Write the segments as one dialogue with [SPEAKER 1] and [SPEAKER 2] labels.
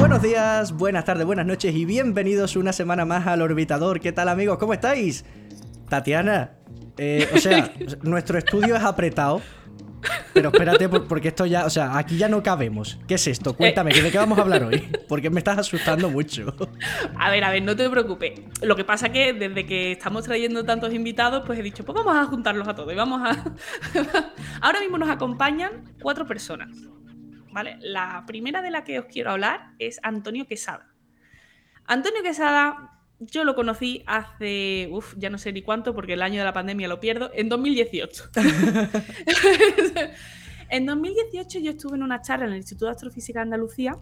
[SPEAKER 1] Buenos días, buenas tardes, buenas noches y bienvenidos una semana más al Orbitador. ¿Qué tal amigos? ¿Cómo estáis? Tatiana, eh, o sea, nuestro estudio es apretado. Pero espérate, porque esto ya, o sea, aquí ya no cabemos. ¿Qué es esto? Cuéntame, ¿de qué vamos a hablar hoy? Porque me estás asustando mucho.
[SPEAKER 2] A ver, a ver, no te preocupes. Lo que pasa que desde que estamos trayendo tantos invitados, pues he dicho, pues vamos a juntarlos a todos y vamos a... Ahora mismo nos acompañan cuatro personas. ¿Vale? La primera de la que os quiero hablar es Antonio Quesada. Antonio Quesada, yo lo conocí hace, uff, ya no sé ni cuánto, porque el año de la pandemia lo pierdo, en 2018. en 2018 yo estuve en una charla en el Instituto de Astrofísica de Andalucía.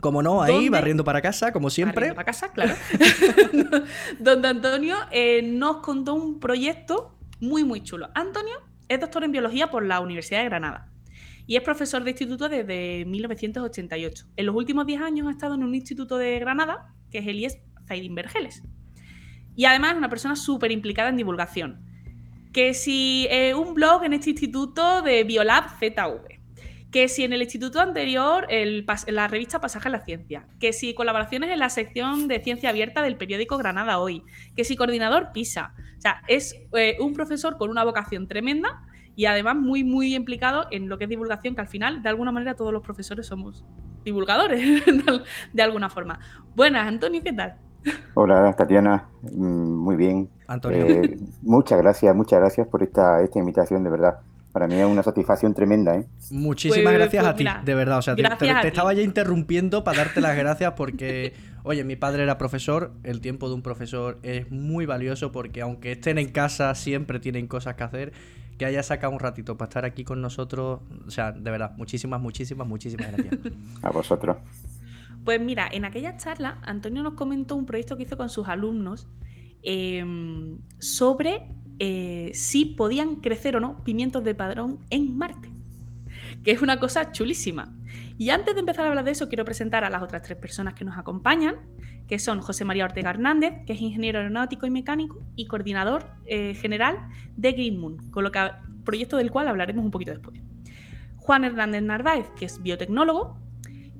[SPEAKER 1] Como no, ahí, barriendo para casa, como siempre.
[SPEAKER 2] Barriendo para casa, claro. donde Antonio eh, nos contó un proyecto muy, muy chulo. Antonio es doctor en biología por la Universidad de Granada y es profesor de instituto desde 1988. En los últimos 10 años ha estado en un instituto de Granada, que es el IES Zaidín Vergeles. Y además es una persona súper implicada en divulgación. Que si eh, un blog en este instituto de Biolab ZV, que si en el instituto anterior la revista Pasaje a la Ciencia, que si colaboraciones en la sección de Ciencia Abierta del periódico Granada Hoy, que si coordinador PISA. O sea, es eh, un profesor con una vocación tremenda y además muy, muy implicado en lo que es divulgación, que al final, de alguna manera, todos los profesores somos divulgadores, de alguna forma. Buenas, Antonio, ¿qué tal?
[SPEAKER 3] Hola, Tatiana, mm, muy bien. Antonio. Eh, muchas gracias, muchas gracias por esta, esta invitación, de verdad. Para mí es una satisfacción tremenda, ¿eh?
[SPEAKER 1] Muchísimas pues, gracias pues a ti, de verdad. O sea, te, estaba ya interrumpiendo para darte las gracias porque, oye, mi padre era profesor, el tiempo de un profesor es muy valioso porque aunque estén en casa siempre tienen cosas que hacer que haya sacado un ratito para estar aquí con nosotros. O sea, de verdad, muchísimas, muchísimas, muchísimas gracias.
[SPEAKER 3] A vosotros.
[SPEAKER 2] Pues mira, en aquella charla, Antonio nos comentó un proyecto que hizo con sus alumnos em, sobre eh, si podían crecer o no pimientos de padrón en Marte, que es una cosa chulísima. Y antes de empezar a hablar de eso, quiero presentar a las otras tres personas que nos acompañan, que son José María Ortega Hernández, que es ingeniero aeronáutico y mecánico y coordinador eh, general de Green Moon, con lo que, proyecto del cual hablaremos un poquito después. Juan Hernández Narváez, que es biotecnólogo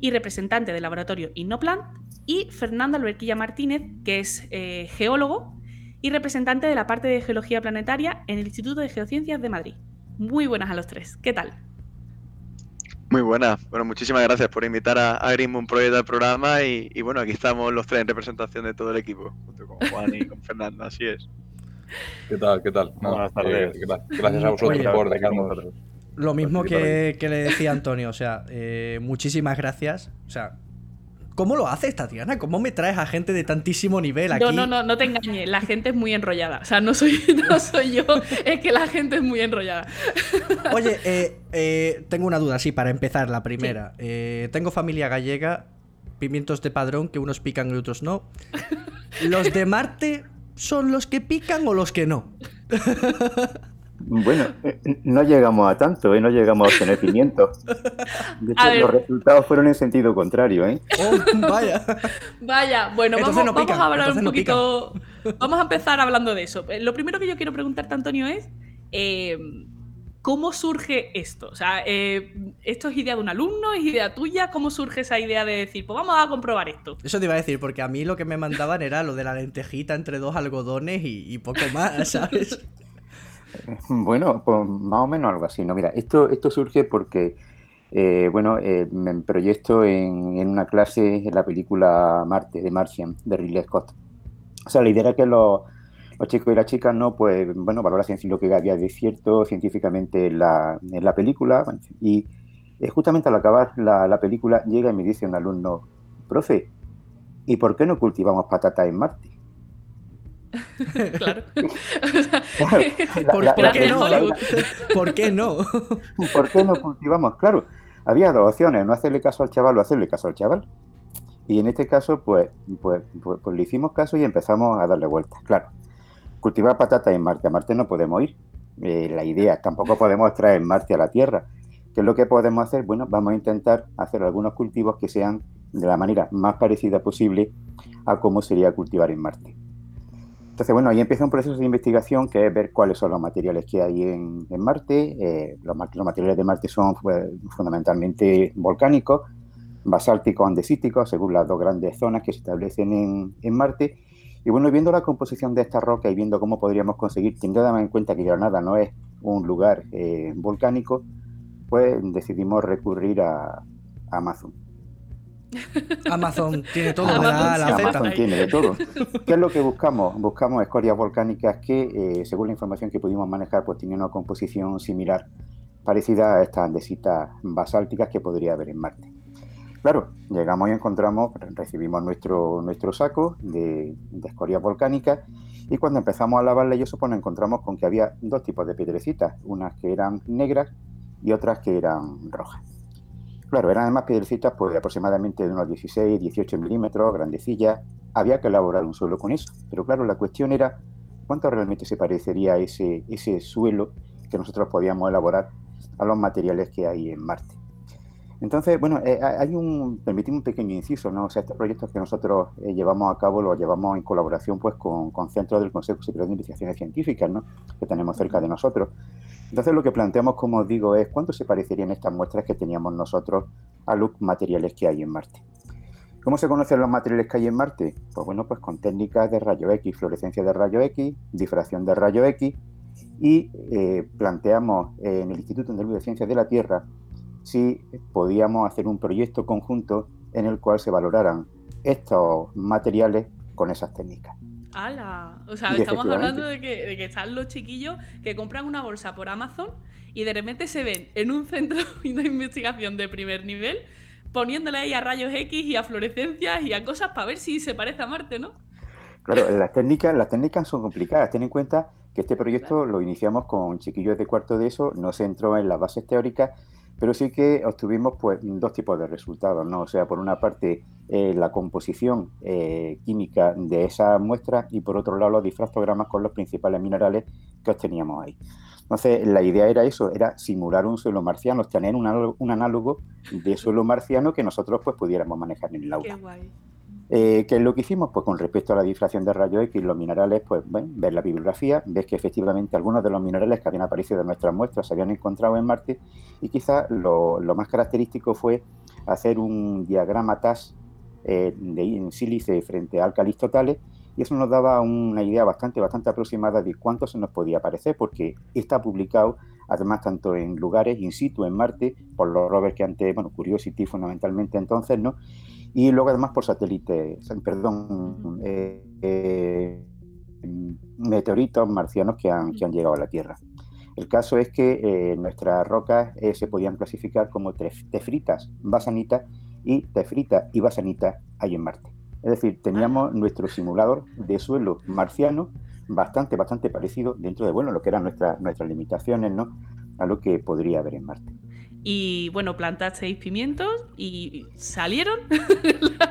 [SPEAKER 2] y representante del laboratorio Innoplant, y Fernando Alberquilla Martínez, que es eh, geólogo y representante de la parte de geología planetaria en el Instituto de Geociencias de Madrid. Muy buenas a los tres. ¿Qué tal?
[SPEAKER 4] Muy buena. Bueno, muchísimas gracias por invitar a, a Green Moon Project al programa y, bueno, aquí estamos los tres en representación de todo el equipo, junto con Juan y con Fernando, así es.
[SPEAKER 5] ¿Qué tal? ¿Qué tal?
[SPEAKER 4] buenas tardes.
[SPEAKER 5] Eh, Gracias a vosotros por dejarnos.
[SPEAKER 1] Lo mismo que, que, le decía Antonio, o sea, eh, muchísimas gracias. O sea, ¿Cómo lo haces, Tatiana? ¿Cómo me traes a gente de tantísimo nivel aquí?
[SPEAKER 2] No, no, no, no te engañes. La gente es muy enrollada. O sea, no soy, no soy yo, es que la gente es muy enrollada.
[SPEAKER 1] Oye, eh, eh, tengo una duda, sí, para empezar, la primera. Eh, tengo familia gallega, pimientos de padrón, que unos pican y otros no. ¿Los de Marte son los que pican o los que no?
[SPEAKER 3] Bueno, eh, no llegamos a tanto, ¿eh? no llegamos a obtener pimientos. De hecho, los resultados fueron en sentido contrario. ¿eh?
[SPEAKER 1] Oh, vaya.
[SPEAKER 2] Vaya, bueno, vamos, a hablar un poquito. vamos a empezar hablando de eso. Eh, lo primero que yo quiero preguntarte, Antonio, es. ¿Cómo surge esto? O sea, ¿esto es idea de un alumno? ¿Es idea tuya? ¿Cómo surge esa idea de decir, pues vamos a comprobar esto?
[SPEAKER 1] Eso te iba a decir, porque a mí lo que me mandaban era lo de la lentejita entre dos algodones y, y poco más, ¿sabes?
[SPEAKER 3] Bueno, pues más o menos algo así. No, mira, esto, esto surge porque, eh, bueno, eh, me proyecto en, una clase en la película Marte, de Martian, de Ridley Scott. O sea, la idea era que los, chicos y las chicas, no, pues, bueno, valorasen lo que había de cierto científicamente en la, película. Y eh, justamente al acabar la película, llega y me dice un alumno, profe, ¿y por qué no cultivamos patatas en Marte?
[SPEAKER 2] claro.
[SPEAKER 1] ¿Por, qué no? ¿Por qué no?
[SPEAKER 3] ¿Por qué no cultivamos? Claro, había dos opciones, no hacerle caso al chaval o hacerle caso al chaval. Y en este caso, pues, pues, pues, pues le hicimos caso y empezamos a darle vueltas. Claro, cultivar patatas en Marte. A Marte no podemos ir. Eh, la idea, tampoco podemos traer Marte a la Tierra. ¿Qué es lo que podemos hacer? Bueno, vamos a intentar hacer algunos cultivos que sean de la manera más parecida posible a cómo sería cultivar en Marte. Entonces, bueno, ahí empieza un proceso de investigación que es ver cuáles son los materiales que hay en, Marte. Eh, los, materiales de Marte son fundamentalmente volcánicos, basálticos andesíticos, según las dos grandes zonas que se establecen en, Marte. Y bueno, viendo la composición de esta roca y viendo cómo podríamos conseguir, teniendo en cuenta que Granada no es un lugar eh, volcánico, pues decidimos recurrir a, Amazon.
[SPEAKER 1] Amazon tiene todo,
[SPEAKER 3] Amazon tiene de todo. ¿Qué es lo que buscamos? Buscamos escorias volcánicas que, eh, según la información que pudimos manejar, pues tienen una composición similar, parecida a estas andesitas basálticas que podría haber en Marte. Claro, llegamos y encontramos, recibimos nuestro, nuestro saco de, de escorias volcánicas y cuando empezamos a lavarla y eso, pues nos encontramos con que había dos tipos de piedrecitas, unas que eran negras y otras que eran rojas. Claro, eran además piedrecitas pues, de aproximadamente de unos 16, 18 milímetros, grandecillas. Había que elaborar un suelo con eso. Pero claro, la cuestión era cuánto realmente se parecería ese, suelo que nosotros podíamos elaborar a los materiales que hay en Marte. Entonces, bueno, eh, hay un, permitimos un pequeño inciso, ¿no? O sea, estos proyectos que nosotros eh, llevamos a cabo los llevamos en colaboración pues con, con centros del Consejo Superior de Investigaciones Científicas, ¿no? Que tenemos cerca de nosotros. Entonces, lo que planteamos, como os digo, es cuánto se parecerían estas muestras que teníamos nosotros a los materiales que hay en Marte. ¿Cómo se conocen los materiales que hay en Marte? Pues bueno, pues con técnicas de rayo X, fluorescencia de rayo X, difracción de rayo X, y eh, planteamos en el Instituto de Ciencias de la Tierra si podíamos hacer un proyecto conjunto en el cual se valoraran estos materiales con esas técnicas.
[SPEAKER 2] ¡Hala! O sea, estamos hablando de que, están los chiquillos que compran una bolsa por Amazon y de repente se ven en un centro de investigación de primer nivel poniéndole ahí a rayos X y a fluorescencias y a cosas para ver si se parece a Marte, ¿no?
[SPEAKER 3] Claro, las técnicas, las técnicas son complicadas. Ten en cuenta que este proyecto lo iniciamos con chiquillos de cuarto de eso, no se entró en las bases teóricas, pero sí que obtuvimos pues, dos tipos de resultados, ¿no? O sea, por una parte, eh, la composición eh, química de esa muestra y por otro lado, los difractogramas con los principales minerales que obteníamos ahí. Entonces, la idea era eso, era simular un suelo marciano, tener un análogo, de suelo marciano que nosotros pues pudiéramos manejar en el aula. Eh, ¿Qué es lo que hicimos? Pues con respecto a la difracción de rayos X, los minerales, pues bueno, ver la bibliografía, ves que efectivamente algunos de los minerales que habían aparecido en nuestras muestras se habían encontrado en Marte y quizás lo, más característico fue hacer un diagrama TAS eh, de sílice frente a álcalis totales y eso nos daba una idea bastante, bastante aproximada de cuánto se nos podía parecer, porque está publicado además tanto en lugares in situ en Marte, por los rovers que antes, bueno, Curiosity fundamentalmente entonces, ¿no? Y luego además por satélite, perdón, eh, eh, meteoritos marcianos que han, que han, llegado a la Tierra. El caso es que eh, nuestras rocas se podían clasificar como tefritas, basanitas y tefritas y basanitas hay en Marte. Es decir, teníamos nuestro simulador de suelo marciano bastante, bastante parecido dentro de bueno, lo que eran nuestras, nuestras limitaciones, ¿no? A lo que podría haber en Marte.
[SPEAKER 2] Y bueno, plantasteis pimientos y salieron.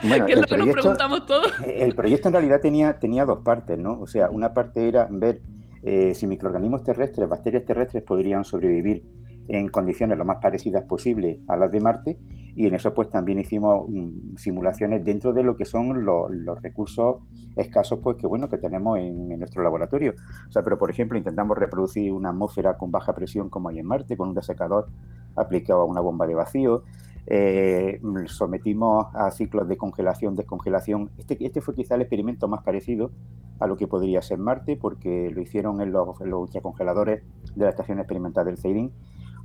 [SPEAKER 2] Bueno, que es lo que nos preguntamos todos.
[SPEAKER 3] El proyecto en realidad tenía, tenía dos partes, ¿no? O sea, una parte era ver eh, si microorganismos terrestres, bacterias terrestres podrían sobrevivir en condiciones lo más parecidas posible a las de Marte y en eso pues también hicimos mm, simulaciones dentro de lo que son los recursos escasos pues que bueno que tenemos en, nuestro laboratorio. O sea, pero por ejemplo intentamos reproducir una atmósfera con baja presión como hay en Marte con un desecador aplicado a una bomba de vacío. Eh, sometimos a ciclos de congelación, descongelación. Este, este fue quizá el experimento más parecido a lo que podría ser Marte, porque lo hicieron en los, ultracongeladores de la Estación Experimental del CEIRIN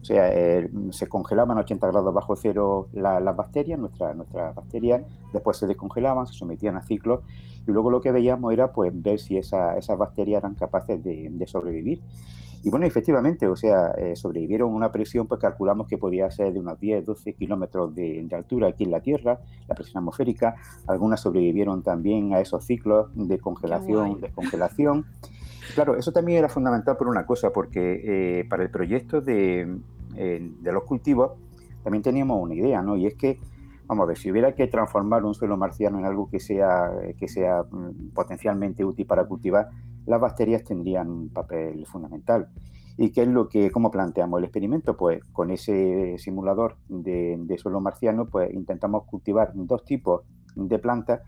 [SPEAKER 3] o sea, eh, se congelaban a 80 grados bajo cero las bacterias, nuestras nuestra bacterias, después se descongelaban, se sometían a ciclos y luego lo que veíamos era pues ver si esas bacterias eran capaces de, sobrevivir. Y bueno, efectivamente, o sea, eh, sobrevivieron a una presión, pues calculamos que podía ser de unos 10, 12 kilómetros de, altura aquí en la Tierra, la presión atmosférica. Algunas sobrevivieron también a esos ciclos de congelación, descongelación. Claro, eso también era fundamental por una cosa, porque eh, para el proyecto de, de los cultivos, también teníamos una idea, ¿no? Y es que, vamos a ver, si hubiera que transformar un suelo marciano en algo que sea, que sea mm, potencialmente útil para cultivar, las bacterias tendrían un papel fundamental. ¿Y qué es lo que, cómo planteamos el experimento? Pues con ese simulador de, suelo marciano, pues intentamos cultivar dos tipos de plantas,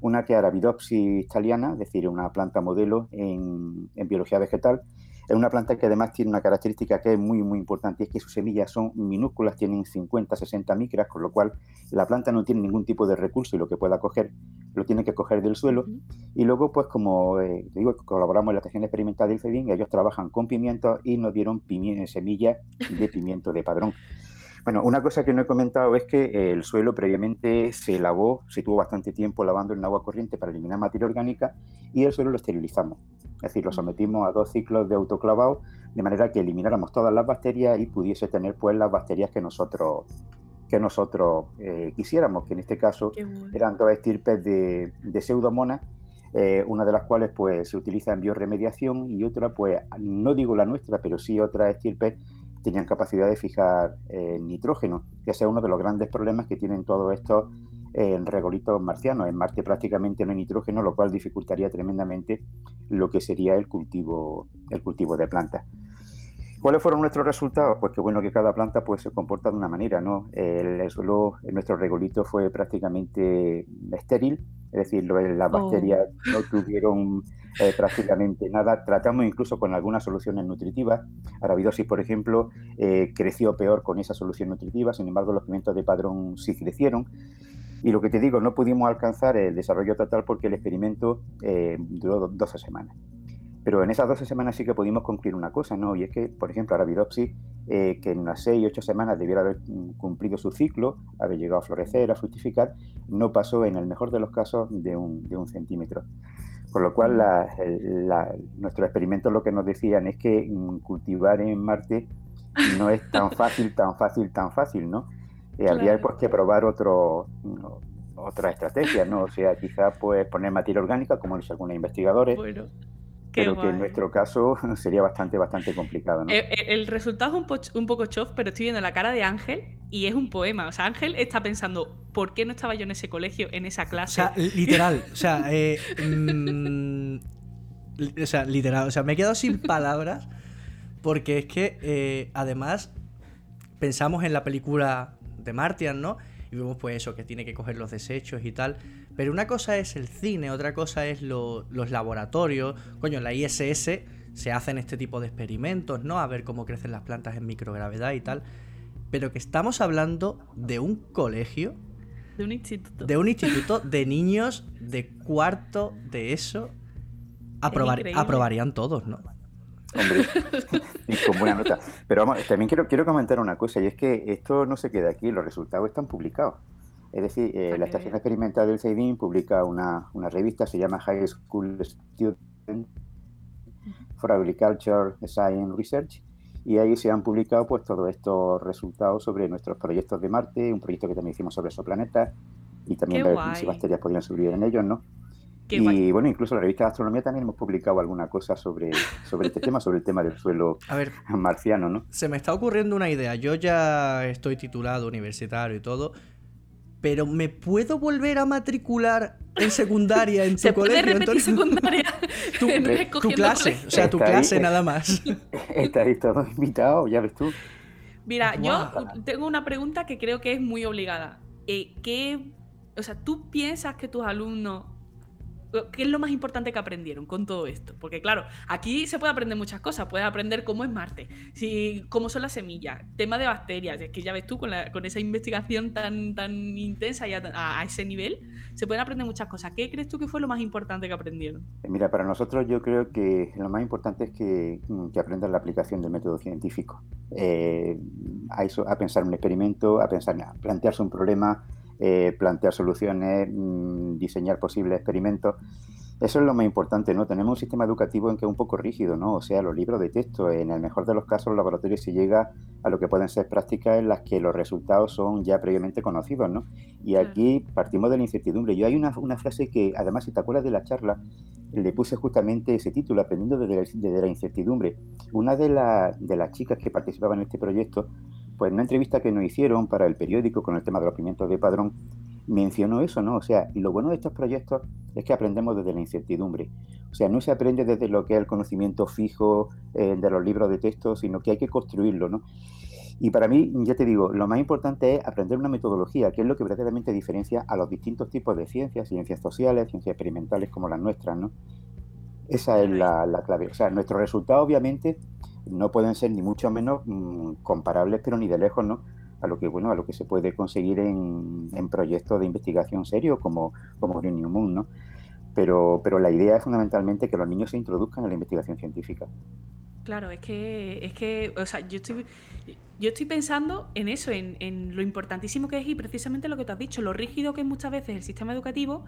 [SPEAKER 3] una que era Arabidopsis italiana, es decir, una planta modelo en, en biología vegetal, Es una planta que además tiene una característica que es muy, muy importante, y es que sus semillas son minúsculas, tienen 50, 60 micras, con lo cual la planta no tiene ningún tipo de recurso y lo que pueda coger lo tiene que coger del suelo. Y luego, pues como eh, digo, colaboramos en la estación experimental del CEDIN, ellos trabajan con pimientos y nos dieron semillas de pimiento de padrón. Bueno, una cosa que no he comentado es que el suelo previamente se lavó, se tuvo bastante tiempo lavando en agua corriente para eliminar materia orgánica y el suelo lo esterilizamos. Es decir, lo sometimos a dos ciclos de autoclavado de manera que elimináramos todas las bacterias y pudiese tener pues las bacterias que nosotros que nosotros eh, quisiéramos, que en este caso eran dos estirpes de, de pseudomonas, eh, una de las cuales pues se utiliza en bioremediación y otra pues no digo la nuestra, pero sí otra estirpes tenían capacidad de fijar eh, nitrógeno, que es uno de los grandes problemas que tienen todos estos en regolitos marcianos. En Marte prácticamente no hay nitrógeno, lo cual dificultaría tremendamente lo que sería el cultivo, el cultivo de plantas. ¿Cuáles fueron nuestros resultados? Pues que bueno que cada planta pues se comporta de una manera, ¿no? El, suelo nuestro regolito fue prácticamente estéril, es decir, las oh. bacterias no tuvieron eh, prácticamente nada. Tratamos incluso con algunas soluciones nutritivas. Arabidosis, por ejemplo, eh, creció peor con esa solución nutritiva, sin embargo los pimientos de padrón sí crecieron. Y lo que te digo, no pudimos alcanzar el desarrollo total porque el experimento eh, duró 12 semanas. Pero en esas 12 semanas sí que pudimos concluir una cosa, ¿no? Y es que, por ejemplo, Arabidopsis, eh, que en unas 6 8 semanas debiera haber cumplido su ciclo, haber llegado a florecer, a fructificar, no pasó en el mejor de los casos de un, de un centímetro. Con lo cual, nuestros experimentos lo que nos decían es que mm, cultivar en Marte no es tan fácil, tan fácil, tan fácil, ¿no? Eh, habría pues, que probar otro, otra estrategia, ¿no? O sea, quizá pues poner materia orgánica, como lo algunos investigadores. Bueno, pero que en nuestro caso sería bastante, bastante complicado. ¿no?
[SPEAKER 2] Eh, eh, el, resultado es un, poco chof, pero estoy viendo la cara de Ángel y es un poema. O sea, Ángel está pensando, ¿por qué no estaba yo en ese colegio, en esa clase?
[SPEAKER 1] O sea, literal. o sea, mm, o sea, literal. O sea, me he quedado sin palabras porque es que además pensamos en la película de Martian, ¿no? Y vemos pues eso, que tiene que coger los desechos y tal. Pero una cosa es el cine, otra cosa es los laboratorios. Coño, en la ISS se hacen este tipo de experimentos, ¿no? A ver cómo crecen las plantas en microgravedad y tal. Pero que estamos hablando de un colegio.
[SPEAKER 2] De un instituto.
[SPEAKER 1] De un instituto de niños de cuarto de eso. aprobarían todos, ¿no?
[SPEAKER 3] Hombre, con buena nota. Pero vamos, también quiero, quiero comentar una cosa, y es que esto no se queda aquí, los resultados están publicados. Es decir, eh, la Estación Experimental del CEDIN publica una, revista, se llama High School Student for Agriculture Science Research, y ahí se han publicado pues todos estos resultados sobre nuestros proyectos de Marte, un proyecto que también hicimos sobre exoplanetas, y también ver si bacterias podrían sobrevivir en ellos, ¿no? y bueno, incluso en la revista de Astronomía también hemos publicado alguna cosa sobre, sobre este tema, sobre el tema del suelo marciano, ¿no?
[SPEAKER 1] Se me está ocurriendo una idea. Yo ya estoy titulado universitario y todo, pero ¿me puedo volver a matricular en secundaria en tu
[SPEAKER 2] ¿Se
[SPEAKER 1] colegio?
[SPEAKER 2] Puede repetir secundaria.
[SPEAKER 1] tu, clase, o sea, tu clase nada más.
[SPEAKER 3] Estáis todos invitados, ya ves tú.
[SPEAKER 2] Mira, yo tengo una pregunta que creo que es muy obligada. Eh, ¿qué, o sea, ¿tú piensas que tus alumnos ¿Qué es lo más importante que aprendieron con todo esto? Porque claro, aquí se puede aprender muchas cosas. Puedes aprender cómo es Marte, si, cómo son las semillas, tema de bacterias. Es que ya ves tú, con, con esa investigación tan, tan intensa y a, ese nivel, se pueden aprender muchas cosas. ¿Qué crees tú que fue lo más importante que aprendieron?
[SPEAKER 3] Eh, mira, para nosotros yo creo que lo más importante es que, mm, que aprendan la aplicación del método científico. Eh, a, eso, a pensar un experimento, a a plantearse un problema eh, plantear soluciones, mm, diseñar posibles experimentos. Eso es lo más importante, ¿no? Tenemos un sistema educativo en que es un poco rígido, ¿no? O sea, los libros de texto, en el mejor de los casos, los laboratorios se llega a lo que pueden ser prácticas en las que los resultados son ya previamente conocidos, ¿no? Y aquí partimos de la incertidumbre. Yo hay una, frase que, además, si te acuerdas de la charla, le puse justamente ese título, Aprendiendo desde la, incertidumbre. Una de, de las chicas que participaban en este proyecto pues en una entrevista que nos hicieron para el periódico con el tema de los pimientos de padrón, mencionó eso, ¿no? O sea, lo bueno de estos proyectos es que aprendemos desde la incertidumbre. O sea, no se aprende desde lo que es el conocimiento fijo eh, de los libros de texto, sino que hay que construirlo, ¿no? Y para mí, ya te digo, lo más importante es aprender una metodología, que es lo que verdaderamente diferencia a los distintos tipos de ciencias, ciencias sociales, ciencias experimentales como las nuestras, ¿no? Esa es la, clave. O sea, nuestros resultados obviamente no pueden ser ni mucho menos mm, comparables, pero ni de lejos, ¿no? A lo que, bueno, a lo que se puede conseguir en, proyectos de investigación serios como, como Green New Moon, ¿no? Pero, pero la idea es fundamentalmente que los niños se introduzcan en la investigación científica.
[SPEAKER 2] Claro, es que, es que, o sea, yo estoy, yo estoy pensando en eso, en, en, lo importantísimo que es y precisamente lo que tú has dicho, lo rígido que es muchas veces el sistema educativo,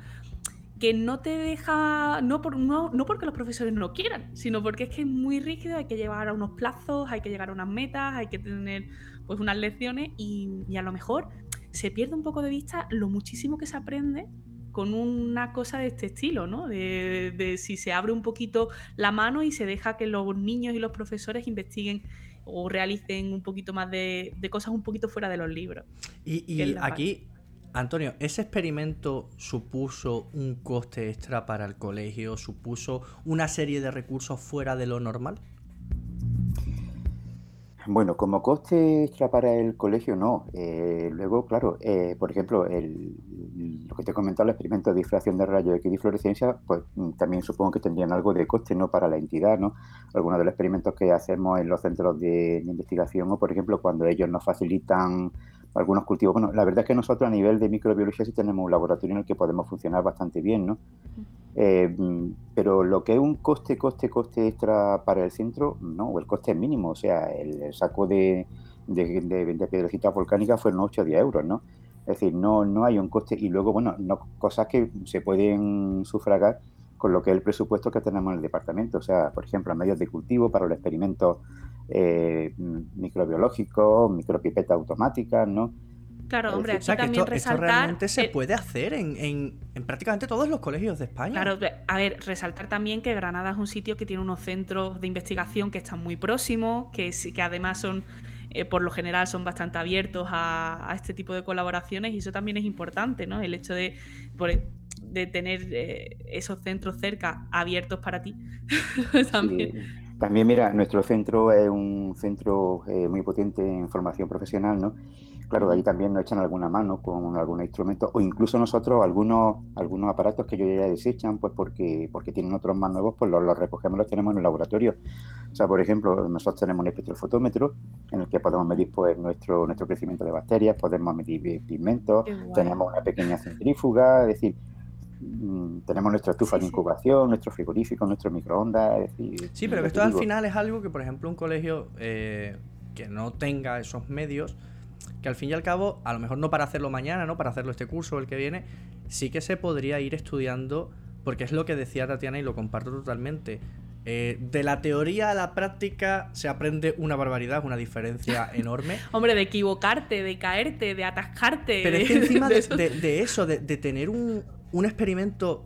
[SPEAKER 2] que no te deja, no, por, no, no porque los profesores no lo quieran, sino porque es que es muy rígido, hay que llevar a unos plazos, hay que llegar a unas metas, hay que tener pues unas lecciones y, y a lo mejor se pierde un poco de vista lo muchísimo que se aprende con una cosa de este estilo, ¿no? De, si se abre un poquito la mano y se deja que los niños y los profesores investiguen o realicen un poquito más de, cosas un poquito fuera de los libros.
[SPEAKER 1] Y, aquí, Antonio, ¿ese experimento supuso un coste extra para el colegio? ¿Supuso una serie de recursos fuera de lo normal?
[SPEAKER 3] Bueno, como coste extra para el colegio no. Eh, luego, claro, eh, por ejemplo, el, lo que te he comentado, el experimento de difracción de rayos X y fluorescencia, pues mm, también supongo que tendrían algo de coste no para la entidad, ¿no? Algunos de los experimentos que hacemos en los centros de, investigación o, por ejemplo, cuando ellos nos facilitan algunos cultivos. Bueno, la verdad es que nosotros a nivel de microbiología sí tenemos un laboratorio en el que podemos funcionar bastante bien, ¿no? Eh, pero lo que es un coste, coste, coste extra para el centro, no, el coste es mínimo, o sea, el, saco de, de, de, piedrecitas volcánicas fueron 8 o 10 euros, ¿no? Es decir, no, no hay un coste. Y luego, bueno, no, cosas que se pueden sufragar con lo que es el presupuesto que tenemos en el departamento. O sea, por ejemplo, medios de cultivo para los experimentos eh, microbiológicos, micropipetas automáticas, ¿no?
[SPEAKER 2] Claro, hombre, aquí también
[SPEAKER 1] esto, resaltar. realmente se puede hacer en, prácticamente todos los colegios de España.
[SPEAKER 2] Claro, a ver, resaltar también que Granada es un sitio que tiene unos centros de investigación que están muy próximos, que, que además son eh, por lo general son bastante abiertos a, este tipo de colaboraciones y eso también es importante, ¿no? El hecho de, de tener eh, esos centros cerca abiertos para ti
[SPEAKER 3] también. También, mira, nuestro centro es un centro eh, muy potente en formación profesional, ¿no? Claro, de ahí también nos echan alguna mano con algún instrumento o incluso nosotros algunos algunos aparatos que ellos ya desechan, pues porque porque tienen otros más nuevos, pues los, recogemos, los tenemos en el laboratorio. O sea, por ejemplo, nosotros tenemos un espectrofotómetro en el que podemos medir pues nuestro nuestro crecimiento de bacterias, podemos medir pigmentos, tenemos una pequeña centrífuga, es decir, tenemos nuestra estufa de incubación, nuestro frigorífico, nuestro microondas. Es decir,
[SPEAKER 1] sí, pero que esto al final es algo que, por ejemplo, un colegio eh, que no tenga esos medios, que al fin y al cabo, a lo mejor no para hacerlo mañana, ¿no? Para hacerlo este curso o el que viene, sí que se podría ir estudiando, porque es lo que decía Tatiana y lo comparto totalmente. Eh, de la teoría a la práctica se aprende una barbaridad, una diferencia enorme.
[SPEAKER 2] Hombre, de equivocarte, de caerte, de atascarte.
[SPEAKER 1] Pero es que encima de, eso, de, tener un, un experimento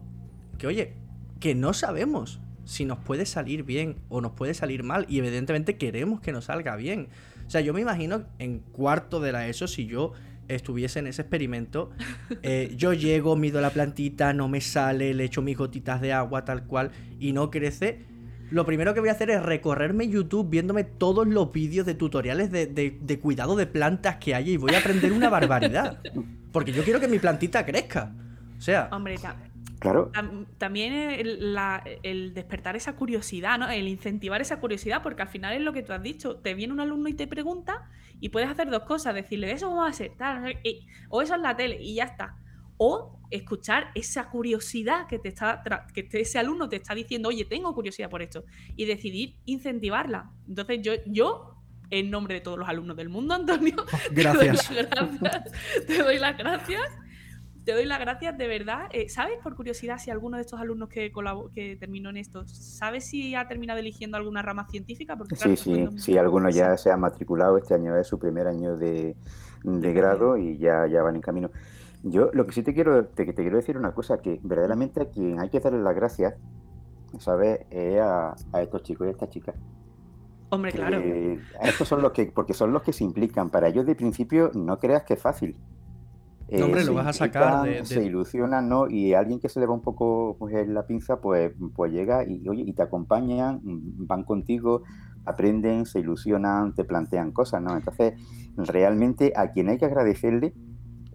[SPEAKER 1] que, oye, que no sabemos si nos puede salir bien o nos puede salir mal, y evidentemente queremos que nos salga bien. O sea, yo me imagino en cuarto de la ESO, si yo estuviese en ese experimento, eh, yo llego, mido la plantita, no me sale, le echo mis gotitas de agua tal cual y no crece. Lo primero que voy a hacer es recorrerme YouTube viéndome todos los vídeos de tutoriales de, cuidado de plantas que hay y voy a aprender una barbaridad. Porque yo quiero que mi plantita crezca. O sea...
[SPEAKER 2] Hombre, Claro. También el, despertar esa curiosidad, ¿no? El incentivar esa curiosidad, porque al final es lo que tú has dicho. Te viene un alumno y te pregunta y puedes hacer dos cosas, decirle, eso cómo va a ser, tal, o eso es la tele y ya está. O escuchar esa curiosidad que te está que ese alumno te está diciendo, oye, tengo curiosidad por esto, y decidir incentivarla. Entonces yo, yo en nombre de todos los alumnos del mundo, Antonio,
[SPEAKER 1] gracias.
[SPEAKER 2] Te doy las gracias te doy las gracias, de verdad. Eh, ¿Sabes, por curiosidad, si alguno de estos alumnos que, que terminó en esto, ¿sabes si ha terminado eligiendo alguna rama científica?
[SPEAKER 3] Porque, sí, sí, sí, algunos ya se han matriculado, este año es su primer año de, grado y ya, ya van en camino. Yo lo que sí te quiero, te, te quiero decir una cosa, que verdaderamente a quien hay que darle las gracias, ¿sabes? Es a, estos chicos y a estas chicas.
[SPEAKER 2] Hombre, claro.
[SPEAKER 3] Estos son los que, porque son los que se implican. Para ellos de principio no creas que es fácil.
[SPEAKER 1] Eh, hombre, lo vas a sacar de,
[SPEAKER 3] Se ilusionan, ¿no? Y alguien que se le va un poco pues, en la pinza, pues, pues llega y, oye, y te acompañan, van contigo, aprenden, se ilusionan, te plantean cosas, ¿no? Entonces, realmente a quien hay que agradecerle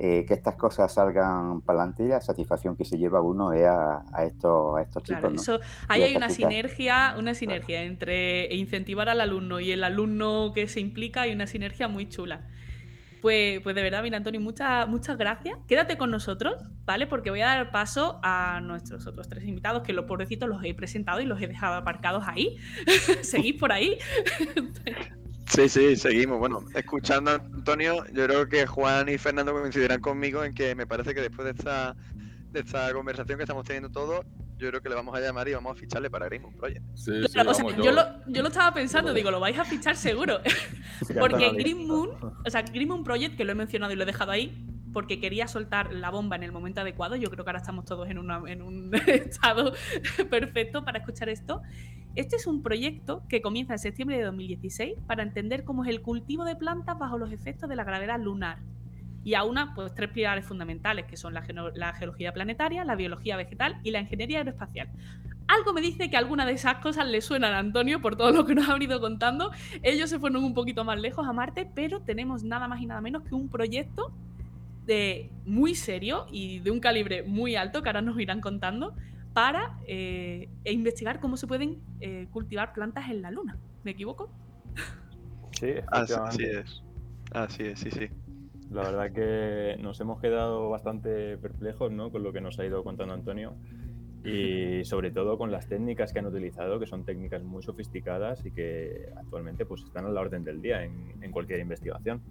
[SPEAKER 3] eh, que estas cosas salgan para adelante y la satisfacción que se lleva uno es a, estos, a estos chicos.
[SPEAKER 2] Eso, ahí hay una sinergia, una sinergia entre incentivar al alumno y el alumno que se implica, hay una sinergia muy chula. Pues, pues de verdad, mira, Antonio, muchas, muchas gracias. Quédate con nosotros, ¿vale? Porque voy a dar paso a nuestros otros tres invitados, que los pobrecitos los he presentado y los he dejado aparcados ahí. Seguís por ahí.
[SPEAKER 4] Sí, sí, seguimos. Bueno, escuchando a Antonio, yo creo que Juan y Fernando coincidirán conmigo en que me parece que después de esta, de esta conversación que estamos teniendo todos, yo creo que le vamos a llamar y vamos a ficharle para Green Project.
[SPEAKER 2] Sí, sí, yo, lo, yo, lo, estaba pensando, digo, lo vais a fichar seguro. Porque Green Moon, o sea, Green Moon Project, que lo he mencionado y lo he dejado ahí, porque quería soltar la bomba en el momento adecuado. Yo creo que ahora estamos todos en, en un estado perfecto para escuchar esto. Este es un proyecto que comienza en septiembre de 2016 para entender cómo es el cultivo de plantas bajo los efectos de la gravedad lunar. Y a una, pues tres pilares fundamentales, que son la, la geología planetaria, la biología vegetal y la ingeniería aeroespacial. Algo me dice que alguna de esas cosas le suenan a Antonio por todo lo que nos ha venido contando. Ellos se fueron un poquito más lejos a Marte, pero tenemos nada más y nada menos que un proyecto de muy serio y de un calibre muy alto que ahora nos irán contando para eh, e investigar cómo se pueden eh, cultivar plantas en la luna. ¿Me equivoco?
[SPEAKER 5] Sí,
[SPEAKER 4] así es. Así es, sí, sí.
[SPEAKER 5] La verdad que nos hemos quedado bastante perplejos ¿no? con lo que nos ha ido contando Antonio y sobre todo con las técnicas que han utilizado, que son técnicas muy sofisticadas y que actualmente pues, están a la orden del día en, en cualquier investigación.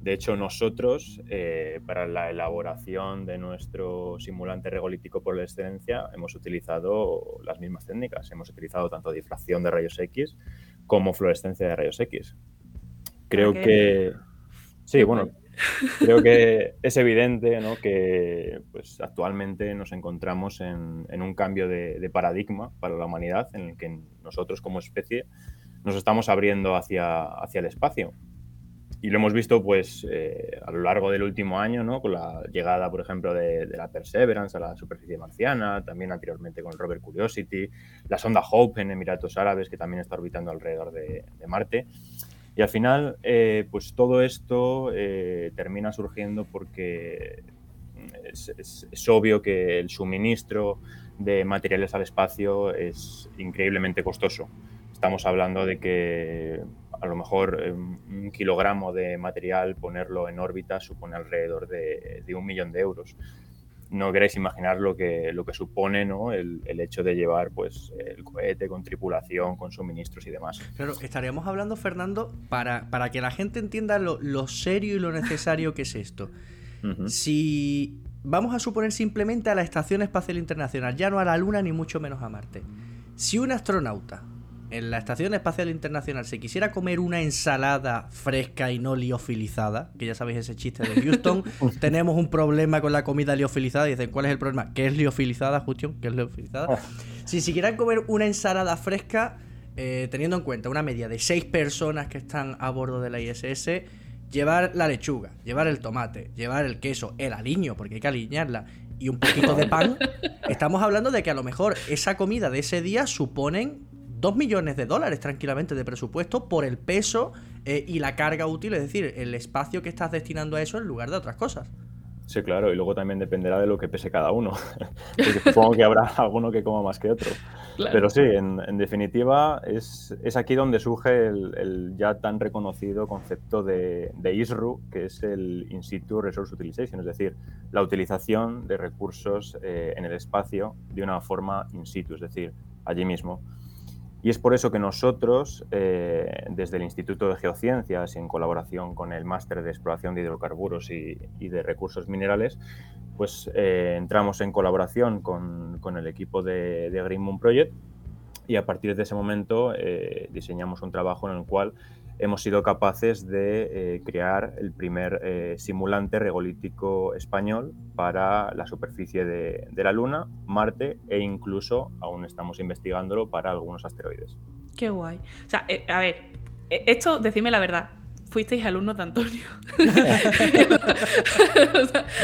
[SPEAKER 5] De hecho, nosotros, eh, para la elaboración de nuestro simulante regolítico por la excelencia, hemos utilizado las mismas técnicas. Hemos utilizado tanto difracción de rayos X como fluorescencia de rayos X. Creo que... Sí, bueno, creo que es evidente que pues, actualmente nos encontramos en, un cambio de, paradigma para la humanidad en el que nosotros como especie nos estamos abriendo hacia, hacia el espacio y lo hemos visto pues eh, a lo largo del último año, ¿no? Con la llegada, por ejemplo, de, la Perseverance a la superficie marciana, también anteriormente con el rover Curiosity, la sonda Hope en Emiratos Árabes, que también está orbitando alrededor de, Marte. Y al final, eh, pues todo esto eh, termina surgiendo porque es, es, obvio que el suministro de materiales al espacio es increíblemente costoso. Estamos hablando de que a lo mejor eh, un kilogramo de material, ponerlo en órbita, supone alrededor de, un millón de euros. No queréis imaginar lo que, lo que supone ¿no? el, hecho de llevar pues, el cohete con tripulación, con suministros y demás.
[SPEAKER 1] Claro, estaríamos hablando, Fernando, para, para que la gente entienda lo, serio y lo necesario que es esto. Si vamos a suponer simplemente a la Estación Espacial Internacional, ya no a la Luna ni mucho menos a Marte. Si un astronauta en la Estación Espacial Internacional se quisiera comer una ensalada fresca y no liofilizada, que ya sabéis ese chiste de Houston, tenemos un problema con la comida liofilizada. Y dicen, ¿cuál es el problema? ¿Qué es liofilizada, Houston? ¿Qué es liofilizada? Oh. Si se quieran comer una ensalada fresca, eh, teniendo en cuenta una media de seis personas que están a bordo de la ISS, llevar la lechuga, llevar el tomate, llevar el queso, el aliño, porque hay que aliñarla, y un poquito de pan, estamos hablando de que a lo mejor esa comida de ese día suponen 2 millones de dólares tranquilamente de presupuesto por el peso eh, y la carga útil, es decir, el espacio que estás destinando a eso en lugar de otras cosas.
[SPEAKER 5] Sí, claro, y luego también dependerá de lo que pese cada uno, porque supongo que habrá alguno que coma más que otro. Pero sí, en, definitiva, es, aquí donde surge el, ya tan reconocido concepto de, ISRU, que es el In situ Resource Utilization, es decir, la utilización de recursos eh, en el espacio de una forma in situ, es decir, allí mismo. Y es por eso que nosotros, eh, desde el Instituto de Geociencias en colaboración con el Máster de Exploración de Hidrocarburos y, de Recursos Minerales, pues eh, entramos en colaboración con, el equipo de, de, Green Moon Project y a partir de ese momento eh, diseñamos un trabajo en el cual hemos sido capaces de eh, crear el primer eh, simulante regolítico español para la superficie de, la Luna, Marte e incluso aún estamos investigándolo para algunos asteroides.
[SPEAKER 2] Qué guay. O sea, eh, a ver, esto, decidme la verdad, fuisteis alumnos de Antonio.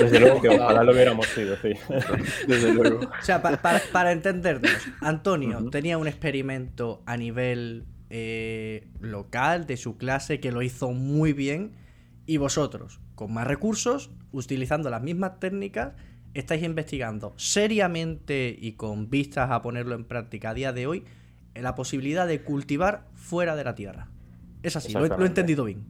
[SPEAKER 5] Desde luego que ojalá lo hubiéramos sido, sí.
[SPEAKER 1] Desde luego. O sea, para, entendernos, Antonio tenía un experimento a nivel eh, local de su clase que lo hizo muy bien. Y vosotros, con más recursos, utilizando las mismas técnicas, estáis investigando seriamente y con vistas a ponerlo en práctica a día de hoy la posibilidad de cultivar fuera de la Tierra. Es así, lo he, entendido bien.